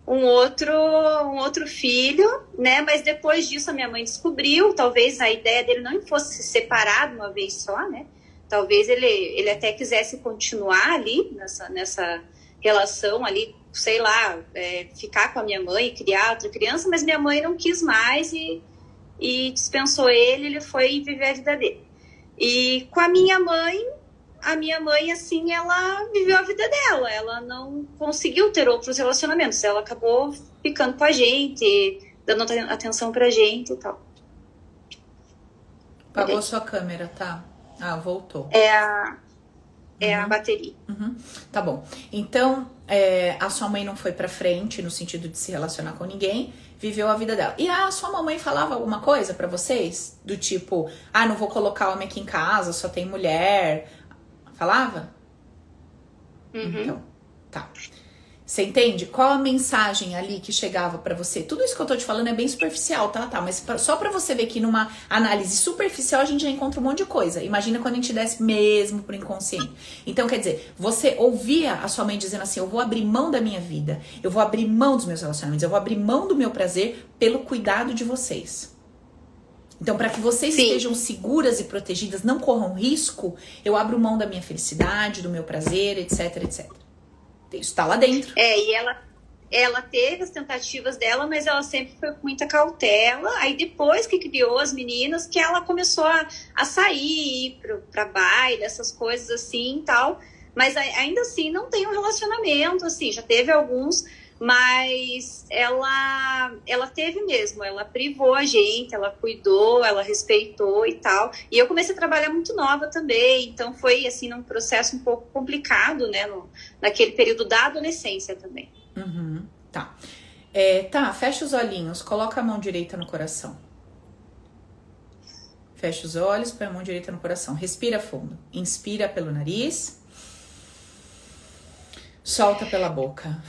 um outro um outro filho, né? Mas depois disso a minha mãe descobriu, talvez a ideia dele não fosse se separar de uma vez só, né? Talvez ele ele até quisesse continuar ali nessa nessa relação ali, sei lá, é, ficar com a minha mãe, criar outra criança, mas minha mãe não quis mais e e dispensou ele, ele foi viver a vida dele. E com a minha mãe, a minha mãe, assim, ela viveu a vida dela, ela não conseguiu ter outros relacionamentos, ela acabou ficando com a gente, dando atenção pra gente e tal. Apagou sua câmera, tá? Ah, voltou. É a, é uhum. a bateria. Uhum. Tá bom. Então, é, a sua mãe não foi pra frente no sentido de se relacionar com ninguém viveu a vida dela. E a sua mamãe falava alguma coisa para vocês? Do tipo, ah, não vou colocar homem aqui em casa, só tem mulher. Falava? Uhum. Então, tá. Você entende? Qual a mensagem ali que chegava para você? Tudo isso que eu tô te falando é bem superficial, tá? tá mas pra, só para você ver que numa análise superficial a gente já encontra um monte de coisa. Imagina quando a gente desce mesmo pro inconsciente. Então, quer dizer, você ouvia a sua mãe dizendo assim: eu vou abrir mão da minha vida, eu vou abrir mão dos meus relacionamentos, eu vou abrir mão do meu prazer pelo cuidado de vocês. Então, para que vocês Sim. estejam seguras e protegidas, não corram risco, eu abro mão da minha felicidade, do meu prazer, etc, etc. Isso tá lá dentro. É, e ela, ela teve as tentativas dela, mas ela sempre foi com muita cautela. Aí depois que criou as meninas, que ela começou a, a sair para baile, essas coisas assim e tal. Mas ainda assim não tem um relacionamento, assim, já teve alguns, mas ela ela teve mesmo, ela privou a gente, ela cuidou, ela respeitou e tal. E eu comecei a trabalhar muito nova também, então foi assim num processo um pouco complicado, né, no, naquele período da adolescência também. Uhum, tá. É, tá, fecha os olhinhos, coloca a mão direita no coração. Fecha os olhos, põe a mão direita no coração. Respira fundo. Inspira pelo nariz. Solta pela boca.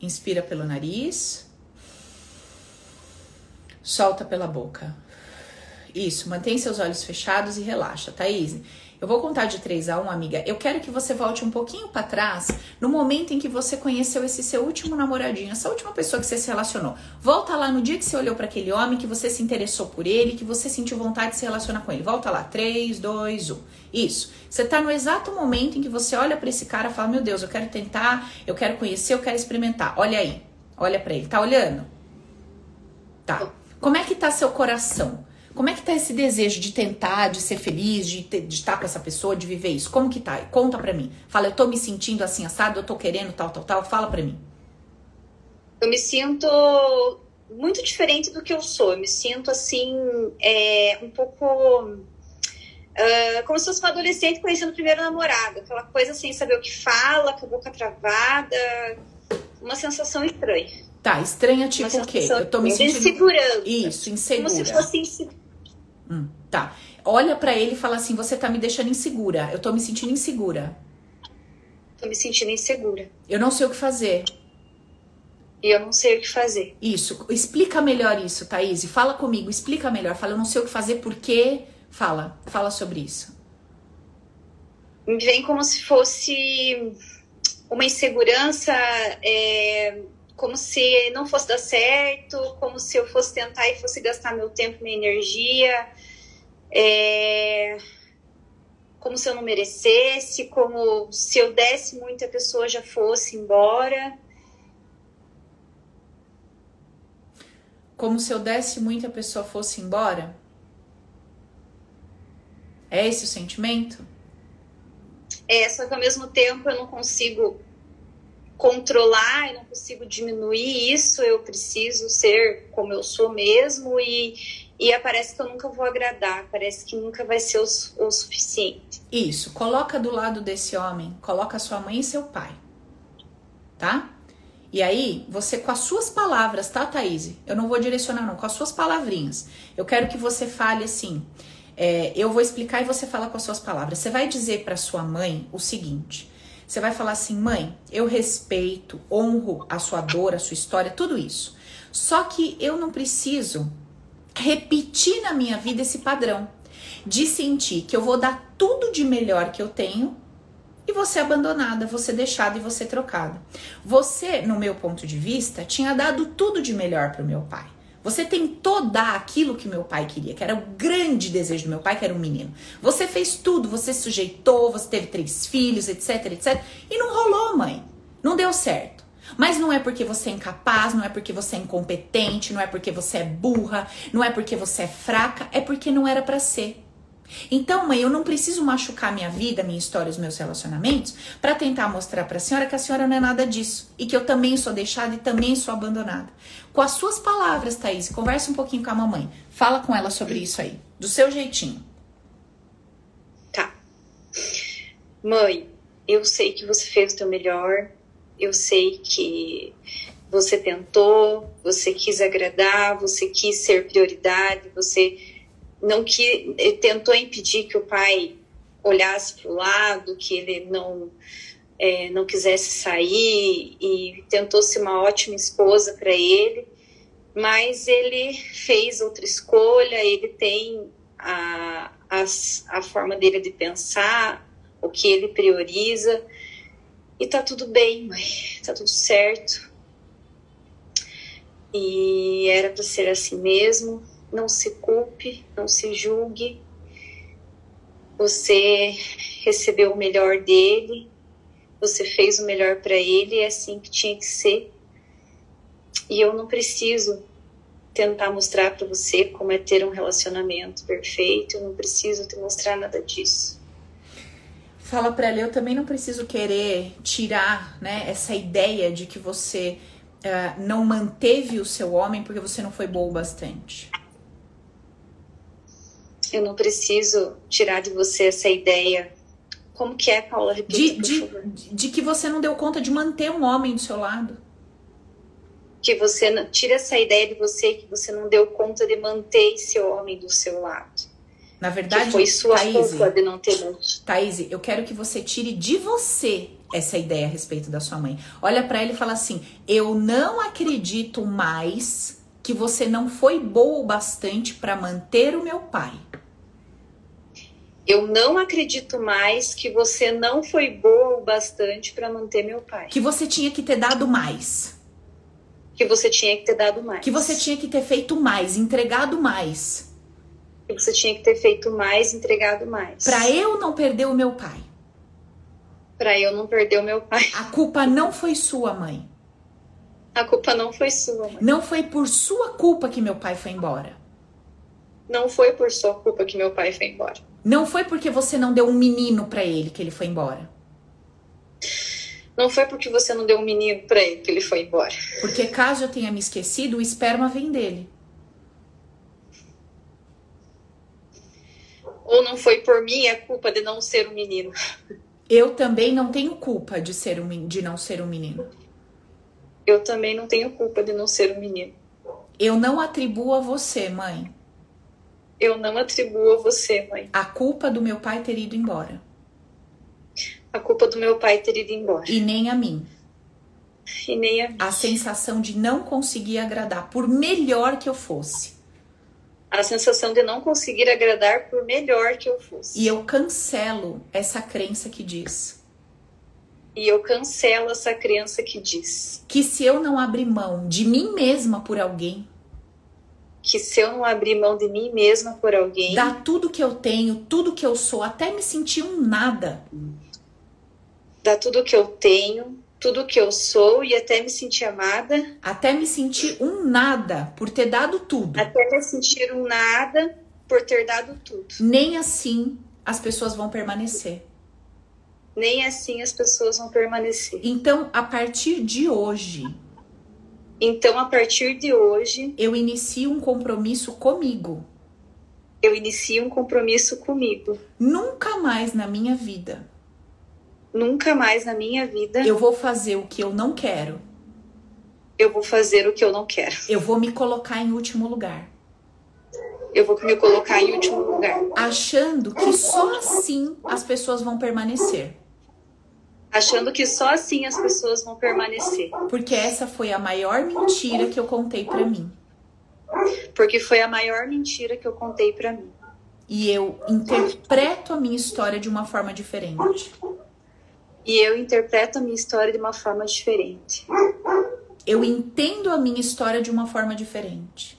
Inspira pelo nariz. Solta pela boca. Isso, mantém seus olhos fechados e relaxa, Thaís. Eu vou contar de 3 a 1, amiga. Eu quero que você volte um pouquinho para trás, no momento em que você conheceu esse seu último namoradinho, essa última pessoa que você se relacionou. Volta lá no dia que você olhou para aquele homem, que você se interessou por ele, que você sentiu vontade de se relacionar com ele. Volta lá, 3, 2, 1. Isso. Você tá no exato momento em que você olha para esse cara e fala: "Meu Deus, eu quero tentar, eu quero conhecer, eu quero experimentar". Olha aí. Olha para ele. Tá olhando? Tá. Como é que tá seu coração? Como é que tá esse desejo de tentar, de ser feliz, de, ter, de estar com essa pessoa, de viver isso? Como que tá? Conta pra mim. Fala, eu tô me sentindo assim, assado, eu tô querendo tal, tal, tal. Fala pra mim. Eu me sinto muito diferente do que eu sou. Eu me sinto assim, é, um pouco. Uh, como se fosse uma adolescente conhecendo o primeiro namorado. Aquela coisa sem saber o que fala, com a boca travada. Uma sensação estranha. Tá, estranha tipo o quê? Eu tô me sentindo... Insegurança. Isso, insegura. Como se fosse insegura. Hum, tá. Olha para ele e fala assim, você tá me deixando insegura. Eu tô me sentindo insegura. Tô me sentindo insegura. Eu não sei o que fazer. E eu não sei o que fazer. Isso. Explica melhor isso, Thaís. Fala comigo, explica melhor. Fala, eu não sei o que fazer, por quê? Fala. Fala sobre isso. Me vem como se fosse uma insegurança... É como se não fosse dar certo, como se eu fosse tentar e fosse gastar meu tempo, minha energia, é... como se eu não merecesse, como se eu desse muito a pessoa já fosse embora. Como se eu desse muito a pessoa fosse embora? É esse o sentimento? É, só que ao mesmo tempo eu não consigo controlar, eu não consigo diminuir isso, eu preciso ser como eu sou mesmo e, e parece que eu nunca vou agradar, parece que nunca vai ser o, o suficiente. Isso, coloca do lado desse homem, coloca sua mãe e seu pai, tá? E aí, você com as suas palavras, tá, Thaís? Eu não vou direcionar, não, com as suas palavrinhas. Eu quero que você fale assim. É, eu vou explicar e você fala com as suas palavras. Você vai dizer para sua mãe o seguinte: você vai falar assim, mãe, eu respeito, honro a sua dor, a sua história, tudo isso. Só que eu não preciso repetir na minha vida esse padrão de sentir que eu vou dar tudo de melhor que eu tenho e você abandonada, você deixada e você trocada. Você, no meu ponto de vista, tinha dado tudo de melhor para o meu pai. Você tentou dar aquilo que meu pai queria, que era o grande desejo do meu pai, que era um menino. Você fez tudo, você se sujeitou, você teve três filhos, etc, etc. E não rolou, mãe. Não deu certo. Mas não é porque você é incapaz, não é porque você é incompetente, não é porque você é burra, não é porque você é fraca, é porque não era para ser. Então, mãe, eu não preciso machucar minha vida, minha história, os meus relacionamentos para tentar mostrar para a senhora que a senhora não é nada disso e que eu também sou deixada e também sou abandonada. Com as suas palavras, Thaís, conversa um pouquinho com a mamãe. Fala com ela sobre isso aí, do seu jeitinho. Tá. Mãe, eu sei que você fez o teu melhor. Eu sei que você tentou, você quis agradar, você quis ser prioridade, você não que tentou impedir que o pai olhasse para o lado, que ele não é, não quisesse sair e tentou ser uma ótima esposa para ele, mas ele fez outra escolha, ele tem a, a, a forma dele de pensar, o que ele prioriza, e tá tudo bem, mãe, tá tudo certo. E era para ser assim mesmo. Não se culpe, não se julgue. Você recebeu o melhor dele, você fez o melhor para ele, é assim que tinha que ser. E eu não preciso tentar mostrar para você como é ter um relacionamento perfeito, eu não preciso te mostrar nada disso. Fala para ela, eu também não preciso querer tirar, né, essa ideia de que você uh, não manteve o seu homem porque você não foi boa o bastante. Eu não preciso tirar de você essa ideia como que é, Paula? Repita, de, de, de, que você não deu conta de manter um homem do seu lado. Que você não, tira essa ideia de você que você não deu conta de manter esse homem do seu lado. Na verdade, que foi sua Thaís, culpa de não ter mantido. Thaís, eu quero que você tire de você essa ideia a respeito da sua mãe. Olha para ele e fala assim: "Eu não acredito mais que você não foi boa o bastante para manter o meu pai." Eu não acredito mais que você não foi boa o bastante para manter meu pai. Que você tinha que ter dado mais. Que você tinha que ter dado mais. Que você tinha que ter feito mais, entregado mais. Que você tinha que ter feito mais, entregado mais. Para eu não perder o meu pai. Para eu não perder o meu pai. A culpa não foi sua, mãe. A culpa não foi sua, mãe. Não foi por sua culpa que meu pai foi embora. Não foi por sua culpa que meu pai foi embora. Não foi porque você não deu um menino para ele que ele foi embora. Não foi porque você não deu um menino para ele que ele foi embora. Porque caso eu tenha me esquecido, o esperma vem dele. Ou não foi por mim a culpa de não ser um menino. Eu também não tenho culpa de ser um de não ser um menino. Eu também não tenho culpa de não ser um menino. Eu não atribuo a você, mãe, eu não atribuo a você, mãe. A culpa do meu pai ter ido embora. A culpa do meu pai ter ido embora. E nem a mim. E nem a mim. A sensação de não conseguir agradar, por melhor que eu fosse. A sensação de não conseguir agradar, por melhor que eu fosse. E eu cancelo essa crença que diz. E eu cancelo essa crença que diz. Que se eu não abrir mão de mim mesma por alguém, que se eu não abrir mão de mim mesma por alguém. Dar tudo que eu tenho, tudo que eu sou, até me sentir um nada. Dar tudo que eu tenho, tudo que eu sou e até me sentir amada. Até me sentir um nada por ter dado tudo. Até me sentir um nada por ter dado tudo. Nem assim as pessoas vão permanecer. Nem assim as pessoas vão permanecer. Então, a partir de hoje, então, a partir de hoje, eu inicio um compromisso comigo. Eu inicio um compromisso comigo. Nunca mais na minha vida. Nunca mais na minha vida. Eu vou fazer o que eu não quero. Eu vou fazer o que eu não quero. Eu vou me colocar em último lugar. Eu vou me colocar em último lugar. Achando que só assim as pessoas vão permanecer achando que só assim as pessoas vão permanecer. Porque essa foi a maior mentira que eu contei para mim. Porque foi a maior mentira que eu contei para mim. E eu interpreto a minha história de uma forma diferente. E eu interpreto a minha história de uma forma diferente. Eu entendo a minha história de uma forma diferente.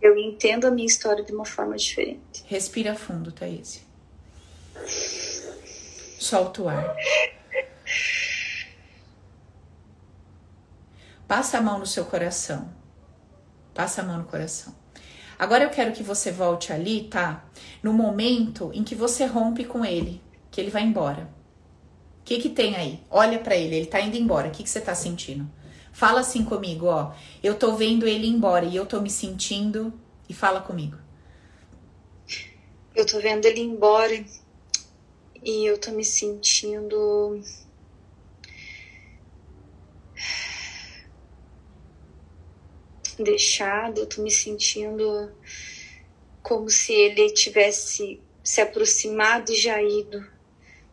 Eu entendo a minha história de uma forma diferente. Respira fundo, Thaís. Solta o ar. Passa a mão no seu coração. Passa a mão no coração. Agora eu quero que você volte ali, tá? No momento em que você rompe com ele, que ele vai embora. O que que tem aí? Olha para ele, ele tá indo embora. O que que você tá sentindo? Fala assim comigo, ó. Eu tô vendo ele embora e eu tô me sentindo e fala comigo. Eu tô vendo ele embora e eu tô me sentindo deixado, eu tô me sentindo como se ele tivesse se aproximado e já ido.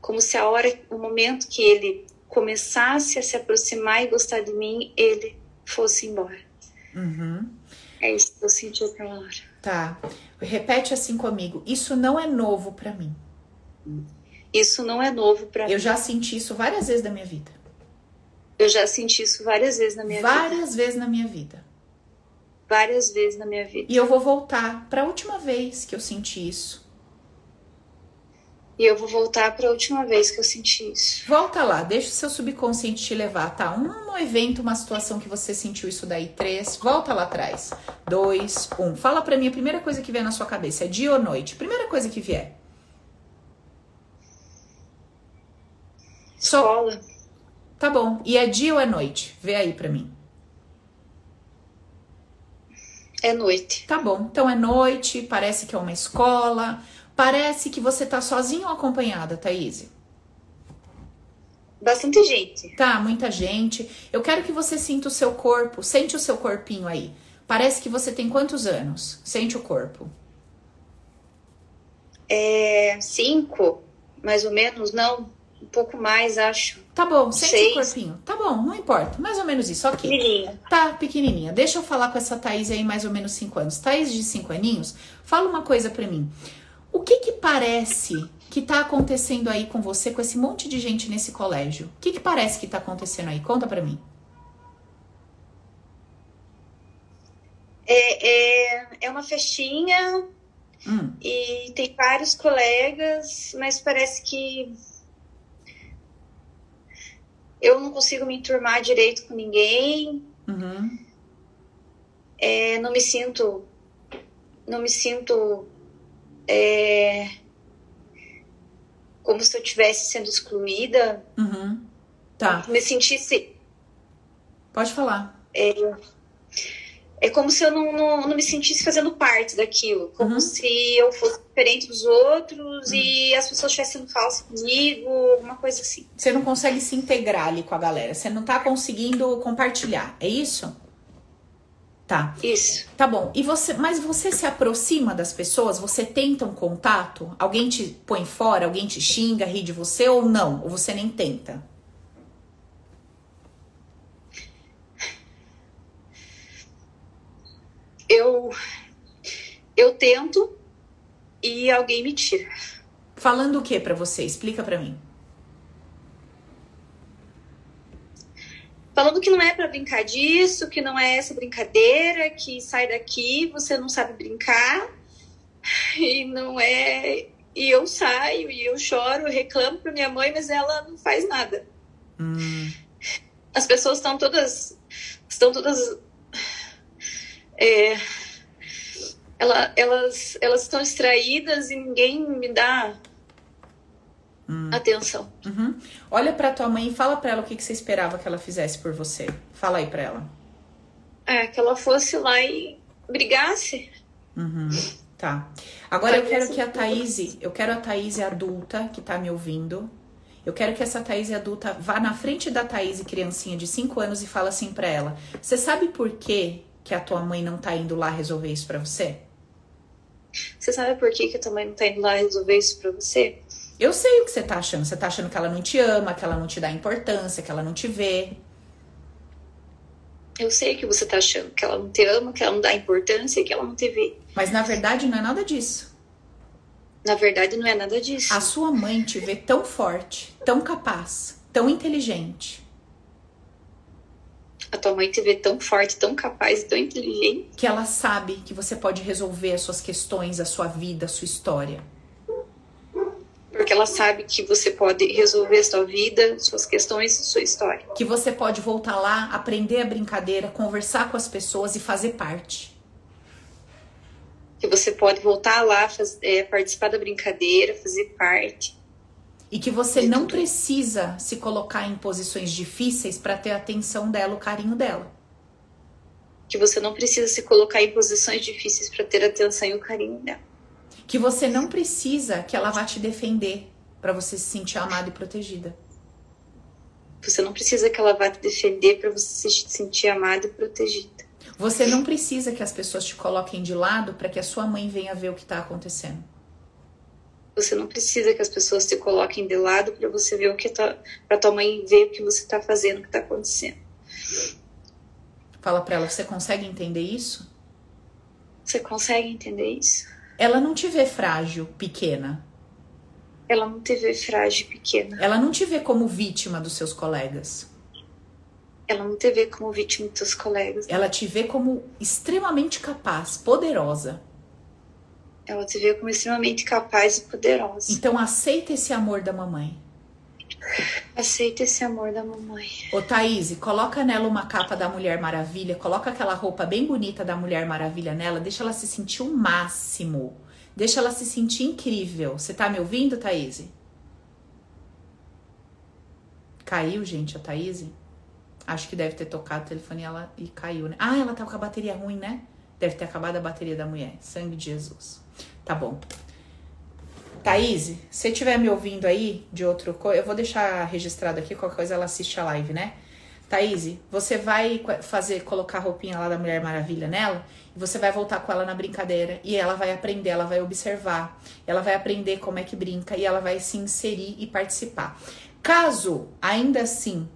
Como se a hora, o momento que ele começasse a se aproximar e gostar de mim, ele fosse embora. Uhum. É isso que eu senti aquela hora. Tá. Repete assim comigo. Isso não é novo para mim. Isso não é novo para mim. Eu já senti isso várias vezes na minha vida. Eu já senti isso várias vezes na minha várias vida. Várias vezes na minha vida. Várias vezes na minha vida. E eu vou voltar para a última vez que eu senti isso. E eu vou voltar para a última vez que eu senti isso. Volta lá, deixa o seu subconsciente te levar, tá? Um evento, uma situação que você sentiu isso daí. Três, volta lá atrás. Dois, um. Fala para mim a primeira coisa que vier na sua cabeça. É dia ou noite? Primeira coisa que vier. Escola. So... Tá bom. E é dia ou é noite? Vê aí para mim. É noite. Tá bom. Então é noite, parece que é uma escola Parece que você tá sozinho ou acompanhada, Thaís? Bastante gente. Tá, muita gente. Eu quero que você sinta o seu corpo. Sente o seu corpinho aí. Parece que você tem quantos anos? Sente o corpo. É. Cinco, mais ou menos, não. Um pouco mais, acho. Tá bom, sente Seis. o corpinho. Tá bom, não importa. Mais ou menos isso, ok. Pequenininha. Tá, pequenininha. Deixa eu falar com essa Thaís aí, mais ou menos cinco anos. Thaís de cinco aninhos, fala uma coisa pra mim. O que que parece que tá acontecendo aí com você, com esse monte de gente nesse colégio? O que que parece que tá acontecendo aí? Conta pra mim. É, é, é uma festinha hum. e tem vários colegas, mas parece que eu não consigo me enturmar direito com ninguém. Uhum. É, não me sinto não me sinto é, como se eu estivesse sendo excluída. Uhum. Tá. Me sentisse. Pode falar. É, é como se eu não, não, não, me sentisse fazendo parte daquilo. Como uhum. se eu fosse diferente dos outros uhum. e as pessoas estivessem falsas comigo, alguma coisa assim. Você não consegue se integrar ali com a galera. Você não tá conseguindo compartilhar. É isso? Tá. Isso. Tá bom. E você, mas você se aproxima das pessoas? Você tenta um contato? Alguém te põe fora? Alguém te xinga, ri de você ou não? Ou você nem tenta? Eu eu tento e alguém me tira. Falando o que para você? Explica para mim. falando que não é para brincar disso, que não é essa brincadeira, que sai daqui, você não sabe brincar. E não é. E eu saio e eu choro, eu reclamo para minha mãe, mas ela não faz nada. Hum. As pessoas estão todas. Estão todas. É, ela, elas, elas estão distraídas e ninguém me dá hum. atenção. Uhum. Olha para tua mãe e fala para ela o que, que você esperava que ela fizesse por você. Fala aí para ela. É, que ela fosse lá e brigasse. Uhum. Tá. Agora eu quero que a Thaís, eu quero a Thaís adulta que tá me ouvindo. Eu quero que essa Thaís adulta vá na frente da Thaís criancinha de 5 anos e fala assim para ela: "Você sabe por que que a tua mãe não tá indo lá resolver isso para você?" Você sabe por que que a tua mãe não tá indo lá resolver isso para você? Eu sei o que você tá achando. Você tá achando que ela não te ama, que ela não te dá importância, que ela não te vê. Eu sei que você tá achando que ela não te ama, que ela não dá importância, que ela não te vê. Mas na verdade não é nada disso. Na verdade não é nada disso. A sua mãe te vê tão forte, tão capaz, tão inteligente. A tua mãe te vê tão forte, tão capaz, tão inteligente. Que ela sabe que você pode resolver as suas questões, a sua vida, a sua história porque ela sabe que você pode resolver sua vida, suas questões, sua história. Que você pode voltar lá, aprender a brincadeira, conversar com as pessoas e fazer parte. Que você pode voltar lá, fazer, é, participar da brincadeira, fazer parte. E que você não precisa se colocar em posições difíceis para ter a atenção dela, o carinho dela. Que você não precisa se colocar em posições difíceis para ter a atenção e o carinho dela que você não precisa que ela vá te defender para você se sentir amada e protegida. Você não precisa que ela vá te defender para você se sentir amada e protegida. Você não precisa que as pessoas te coloquem de lado para que a sua mãe venha ver o que está acontecendo. Você não precisa que as pessoas se coloquem de lado para você ver o que tá, para tua mãe ver o que você está fazendo, o que está acontecendo. Fala para ela, você consegue entender isso? Você consegue entender isso? Ela não te vê frágil, pequena. Ela não te vê frágil, pequena. Ela não te vê como vítima dos seus colegas. Ela não te vê como vítima dos seus colegas. Ela te vê como extremamente capaz, poderosa. Ela te vê como extremamente capaz e poderosa. Então aceita esse amor da mamãe. Aceita esse amor da mamãe. Ô Thaís, coloca nela uma capa da Mulher Maravilha, coloca aquela roupa bem bonita da Mulher Maravilha nela, deixa ela se sentir o máximo. Deixa ela se sentir incrível. Você tá me ouvindo, Thaís? Caiu, gente, a Thaís? Acho que deve ter tocado o telefone e, ela, e caiu, né? Ah, ela tá com a bateria ruim, né? Deve ter acabado a bateria da mulher. Sangue de Jesus. Tá bom. Thaís, se estiver me ouvindo aí de outro coisa, eu vou deixar registrado aqui, qualquer coisa ela assiste a live, né? Thaís, você vai fazer, colocar a roupinha lá da Mulher Maravilha nela e você vai voltar com ela na brincadeira e ela vai aprender, ela vai observar, ela vai aprender como é que brinca e ela vai se inserir e participar. Caso ainda assim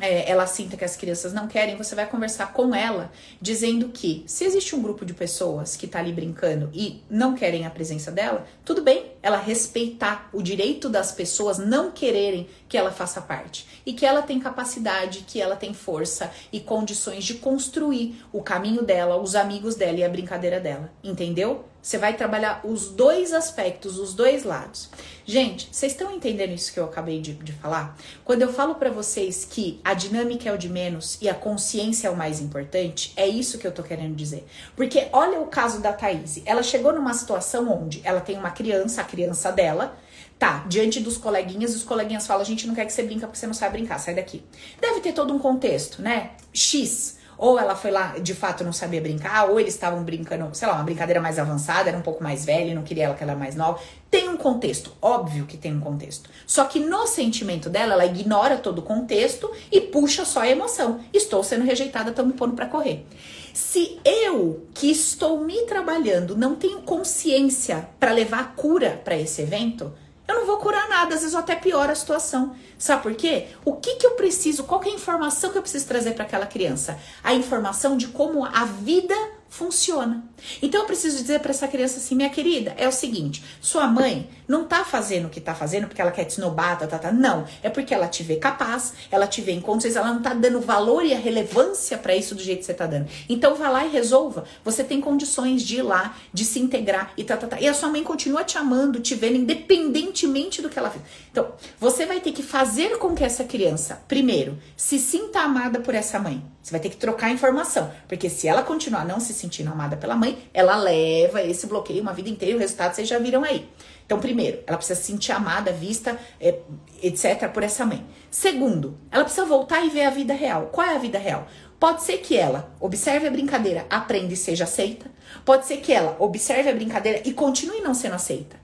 é, ela sinta que as crianças não querem, você vai conversar com ela, dizendo que se existe um grupo de pessoas que tá ali brincando e não querem a presença dela, tudo bem ela respeitar o direito das pessoas não quererem que ela faça parte. E que ela tem capacidade, que ela tem força e condições de construir o caminho dela, os amigos dela e a brincadeira dela. Entendeu? Você vai trabalhar os dois aspectos, os dois lados. Gente, vocês estão entendendo isso que eu acabei de, de falar? Quando eu falo para vocês que a dinâmica é o de menos e a consciência é o mais importante, é isso que eu tô querendo dizer. Porque olha o caso da Thaís. Ela chegou numa situação onde ela tem uma criança, a criança dela, tá diante dos coleguinhas os coleguinhas falam: a gente não quer que você brinca porque você não sabe brincar, sai daqui. Deve ter todo um contexto, né? X ou ela foi lá, de fato, não sabia brincar, ou eles estavam brincando, sei lá, uma brincadeira mais avançada, era um pouco mais velha, não queria ela que ela era mais nova. Tem um contexto, óbvio que tem um contexto. Só que no sentimento dela, ela ignora todo o contexto e puxa só a emoção. Estou sendo rejeitada, estão me pondo para correr. Se eu, que estou me trabalhando, não tenho consciência para levar a cura para esse evento, eu não vou curar nada, às vezes eu até piora a situação. Sabe por quê? O que, que eu preciso, qual é a informação que eu preciso trazer para aquela criança? A informação de como a vida funciona. Então eu preciso dizer para essa criança assim, minha querida, é o seguinte, sua mãe não tá fazendo o que tá fazendo porque ela quer te esnobar, tá, tá, tá. Não, é porque ela te vê capaz, ela te vê em condições, ela não tá dando valor e a relevância para isso do jeito que você tá dando. Então vá lá e resolva. Você tem condições de ir lá, de se integrar e tá, tá, tá. E a sua mãe continua te amando, te vendo independentemente do que ela fez. Então, você vai ter que fazer com que essa criança, primeiro, se sinta amada por essa mãe. Você vai ter que trocar informação, porque se ela continuar não se sentindo amada pela mãe, ela leva esse bloqueio uma vida inteira e o resultado vocês já viram aí. Então, primeiro, ela precisa se sentir amada, vista, é, etc., por essa mãe. Segundo, ela precisa voltar e ver a vida real. Qual é a vida real? Pode ser que ela observe a brincadeira, aprenda e seja aceita. Pode ser que ela observe a brincadeira e continue não sendo aceita.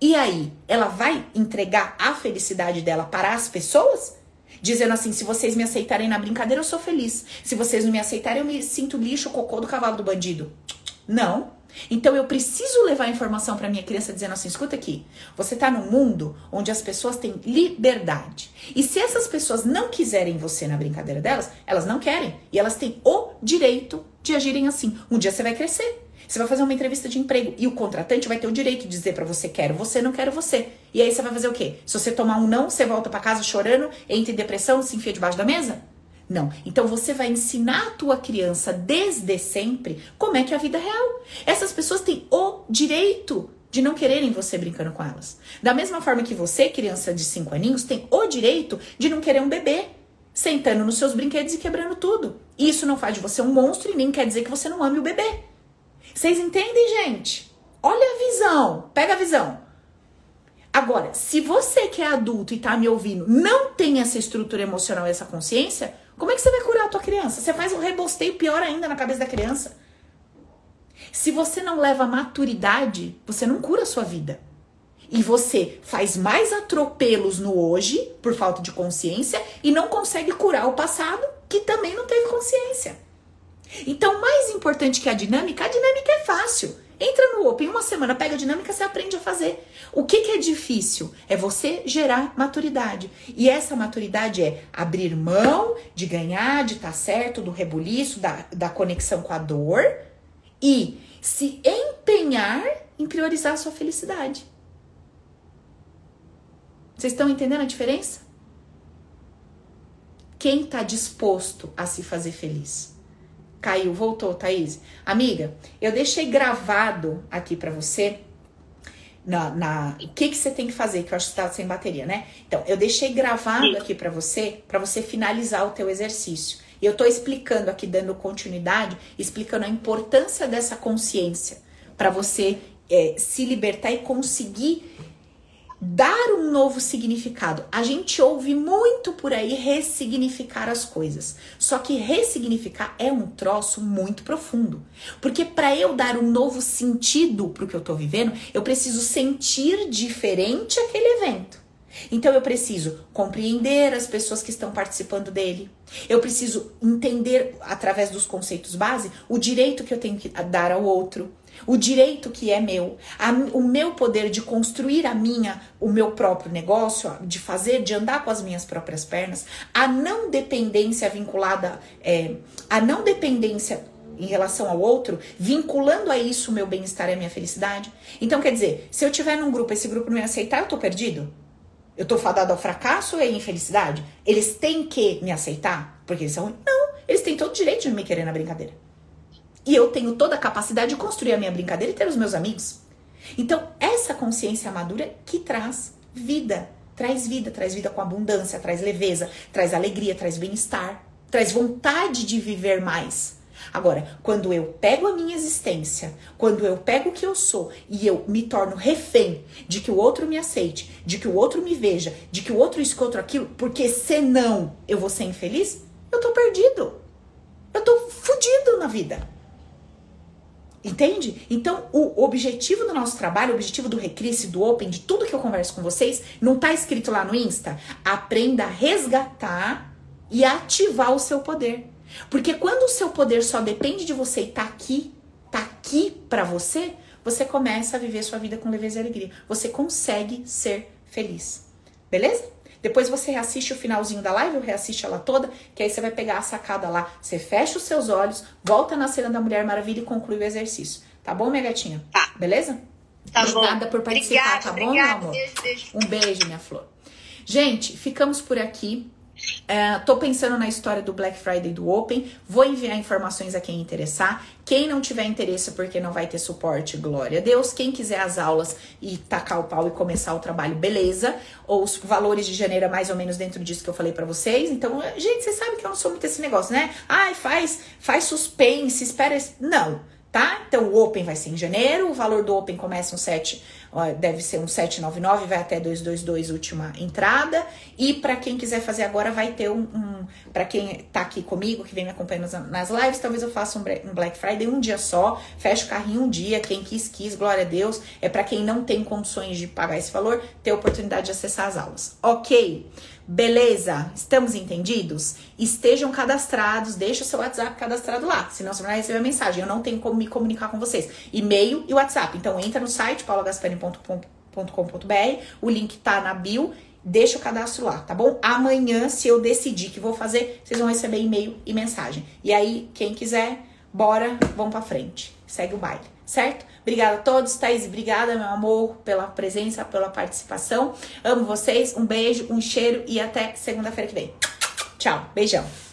E aí, ela vai entregar a felicidade dela para as pessoas? Dizendo assim: se vocês me aceitarem na brincadeira, eu sou feliz. Se vocês não me aceitarem, eu me sinto lixo, cocô do cavalo do bandido. Não. Então eu preciso levar informação para minha criança dizendo assim: escuta aqui, você está num mundo onde as pessoas têm liberdade. E se essas pessoas não quiserem você na brincadeira delas, elas não querem. E elas têm o direito de agirem assim. Um dia você vai crescer. Você vai fazer uma entrevista de emprego e o contratante vai ter o direito de dizer para você quero você, não quero você. E aí você vai fazer o quê? Se você tomar um não, você volta para casa chorando, entra em depressão, se enfia debaixo da mesa? Não. Então você vai ensinar a tua criança desde sempre como é que é a vida real. Essas pessoas têm o direito de não quererem você brincando com elas. Da mesma forma que você, criança de 5 aninhos, tem o direito de não querer um bebê sentando nos seus brinquedos e quebrando tudo. Isso não faz de você um monstro e nem quer dizer que você não ame o bebê. Vocês entendem, gente? Olha a visão, pega a visão. Agora, se você que é adulto e tá me ouvindo não tem essa estrutura emocional e essa consciência, como é que você vai curar a tua criança? Você faz um rebosteio pior ainda na cabeça da criança. Se você não leva maturidade, você não cura a sua vida. E você faz mais atropelos no hoje, por falta de consciência, e não consegue curar o passado, que também não teve consciência. Então, mais importante que a dinâmica, a dinâmica é fácil. Entra no Open, uma semana, pega a dinâmica, você aprende a fazer. O que, que é difícil? É você gerar maturidade. E essa maturidade é abrir mão de ganhar, de estar tá certo, do rebuliço, da, da conexão com a dor e se empenhar em priorizar a sua felicidade. Vocês estão entendendo a diferença? Quem está disposto a se fazer feliz? Caiu, voltou, Thaís. Amiga, eu deixei gravado aqui para você na, na, o que que você tem que fazer, que eu acho que está sem bateria, né? Então, eu deixei gravado aqui para você, para você finalizar o teu exercício. E eu tô explicando aqui, dando continuidade, explicando a importância dessa consciência para você é, se libertar e conseguir dar um novo significado. A gente ouve muito por aí ressignificar as coisas. Só que ressignificar é um troço muito profundo. Porque para eu dar um novo sentido pro que eu tô vivendo, eu preciso sentir diferente aquele evento. Então eu preciso compreender as pessoas que estão participando dele. Eu preciso entender através dos conceitos base o direito que eu tenho que dar ao outro o direito que é meu, a, o meu poder de construir a minha, o meu próprio negócio, de fazer, de andar com as minhas próprias pernas, a não dependência vinculada, é, a não dependência em relação ao outro, vinculando a isso o meu bem-estar e a minha felicidade. Então, quer dizer, se eu tiver num grupo, esse grupo não me aceitar, eu tô perdido? Eu tô fadado ao fracasso ou é infelicidade? Eles têm que me aceitar porque eles são Não, eles têm todo o direito de me querer na brincadeira. E eu tenho toda a capacidade de construir a minha brincadeira e ter os meus amigos. Então, essa consciência madura que traz vida, traz vida, traz vida com abundância, traz leveza, traz alegria, traz bem-estar, traz vontade de viver mais. Agora, quando eu pego a minha existência, quando eu pego o que eu sou e eu me torno refém de que o outro me aceite, de que o outro me veja, de que o outro escuta aquilo, porque senão eu vou ser infeliz, eu tô perdido. Eu tô fudido na vida. Entende? Então, o objetivo do nosso trabalho, o objetivo do Recrisse, do Open, de tudo que eu converso com vocês, não tá escrito lá no Insta? Aprenda a resgatar e ativar o seu poder. Porque quando o seu poder só depende de você e tá aqui, tá aqui para você, você começa a viver sua vida com leveza e alegria. Você consegue ser feliz. Beleza? Depois você reassiste o finalzinho da live, ou reassiste ela toda, que aí você vai pegar a sacada lá. Você fecha os seus olhos, volta na cena da Mulher Maravilha e conclui o exercício. Tá bom, minha gatinha? Tá. Beleza? Tá obrigada bom. por participar, obrigada, tá bom, obrigada. meu amor? Beijo, beijo. Um beijo, minha flor. Gente, ficamos por aqui. É, tô pensando na história do Black Friday do Open. Vou enviar informações a quem interessar. Quem não tiver interesse porque não vai ter suporte, glória a Deus. Quem quiser as aulas e tacar o pau e começar o trabalho, beleza. Ou os valores de janeiro é mais ou menos dentro disso que eu falei para vocês. Então, gente, vocês sabem que eu não sou muito esse negócio, né? Ai, faz, faz suspense, espera. Não tá? Então o Open vai ser em janeiro, o valor do Open começa um 7, deve ser um 799, vai até 222 última entrada. E para quem quiser fazer agora vai ter um, um para quem tá aqui comigo, que vem me acompanhando nas, lives, talvez eu faça um, Black Friday um dia só, fecha o carrinho um dia, quem quis quis, glória a Deus. É para quem não tem condições de pagar esse valor, ter a oportunidade de acessar as aulas. OK? Beleza? Estamos entendidos? Estejam cadastrados, deixa o seu WhatsApp cadastrado lá, senão você não vai receber a mensagem. Eu não tenho como me comunicar com vocês. E-mail e WhatsApp. Então entra no site paulagasperini.com.br, o link tá na bio, deixa o cadastro lá, tá bom? Amanhã, se eu decidir que vou fazer, vocês vão receber e-mail e mensagem. E aí, quem quiser, bora, vamos pra frente. Segue o baile, certo? Obrigada a todos, Thaís. Obrigada, meu amor, pela presença, pela participação. Amo vocês. Um beijo, um cheiro e até segunda-feira que vem. Tchau. Beijão.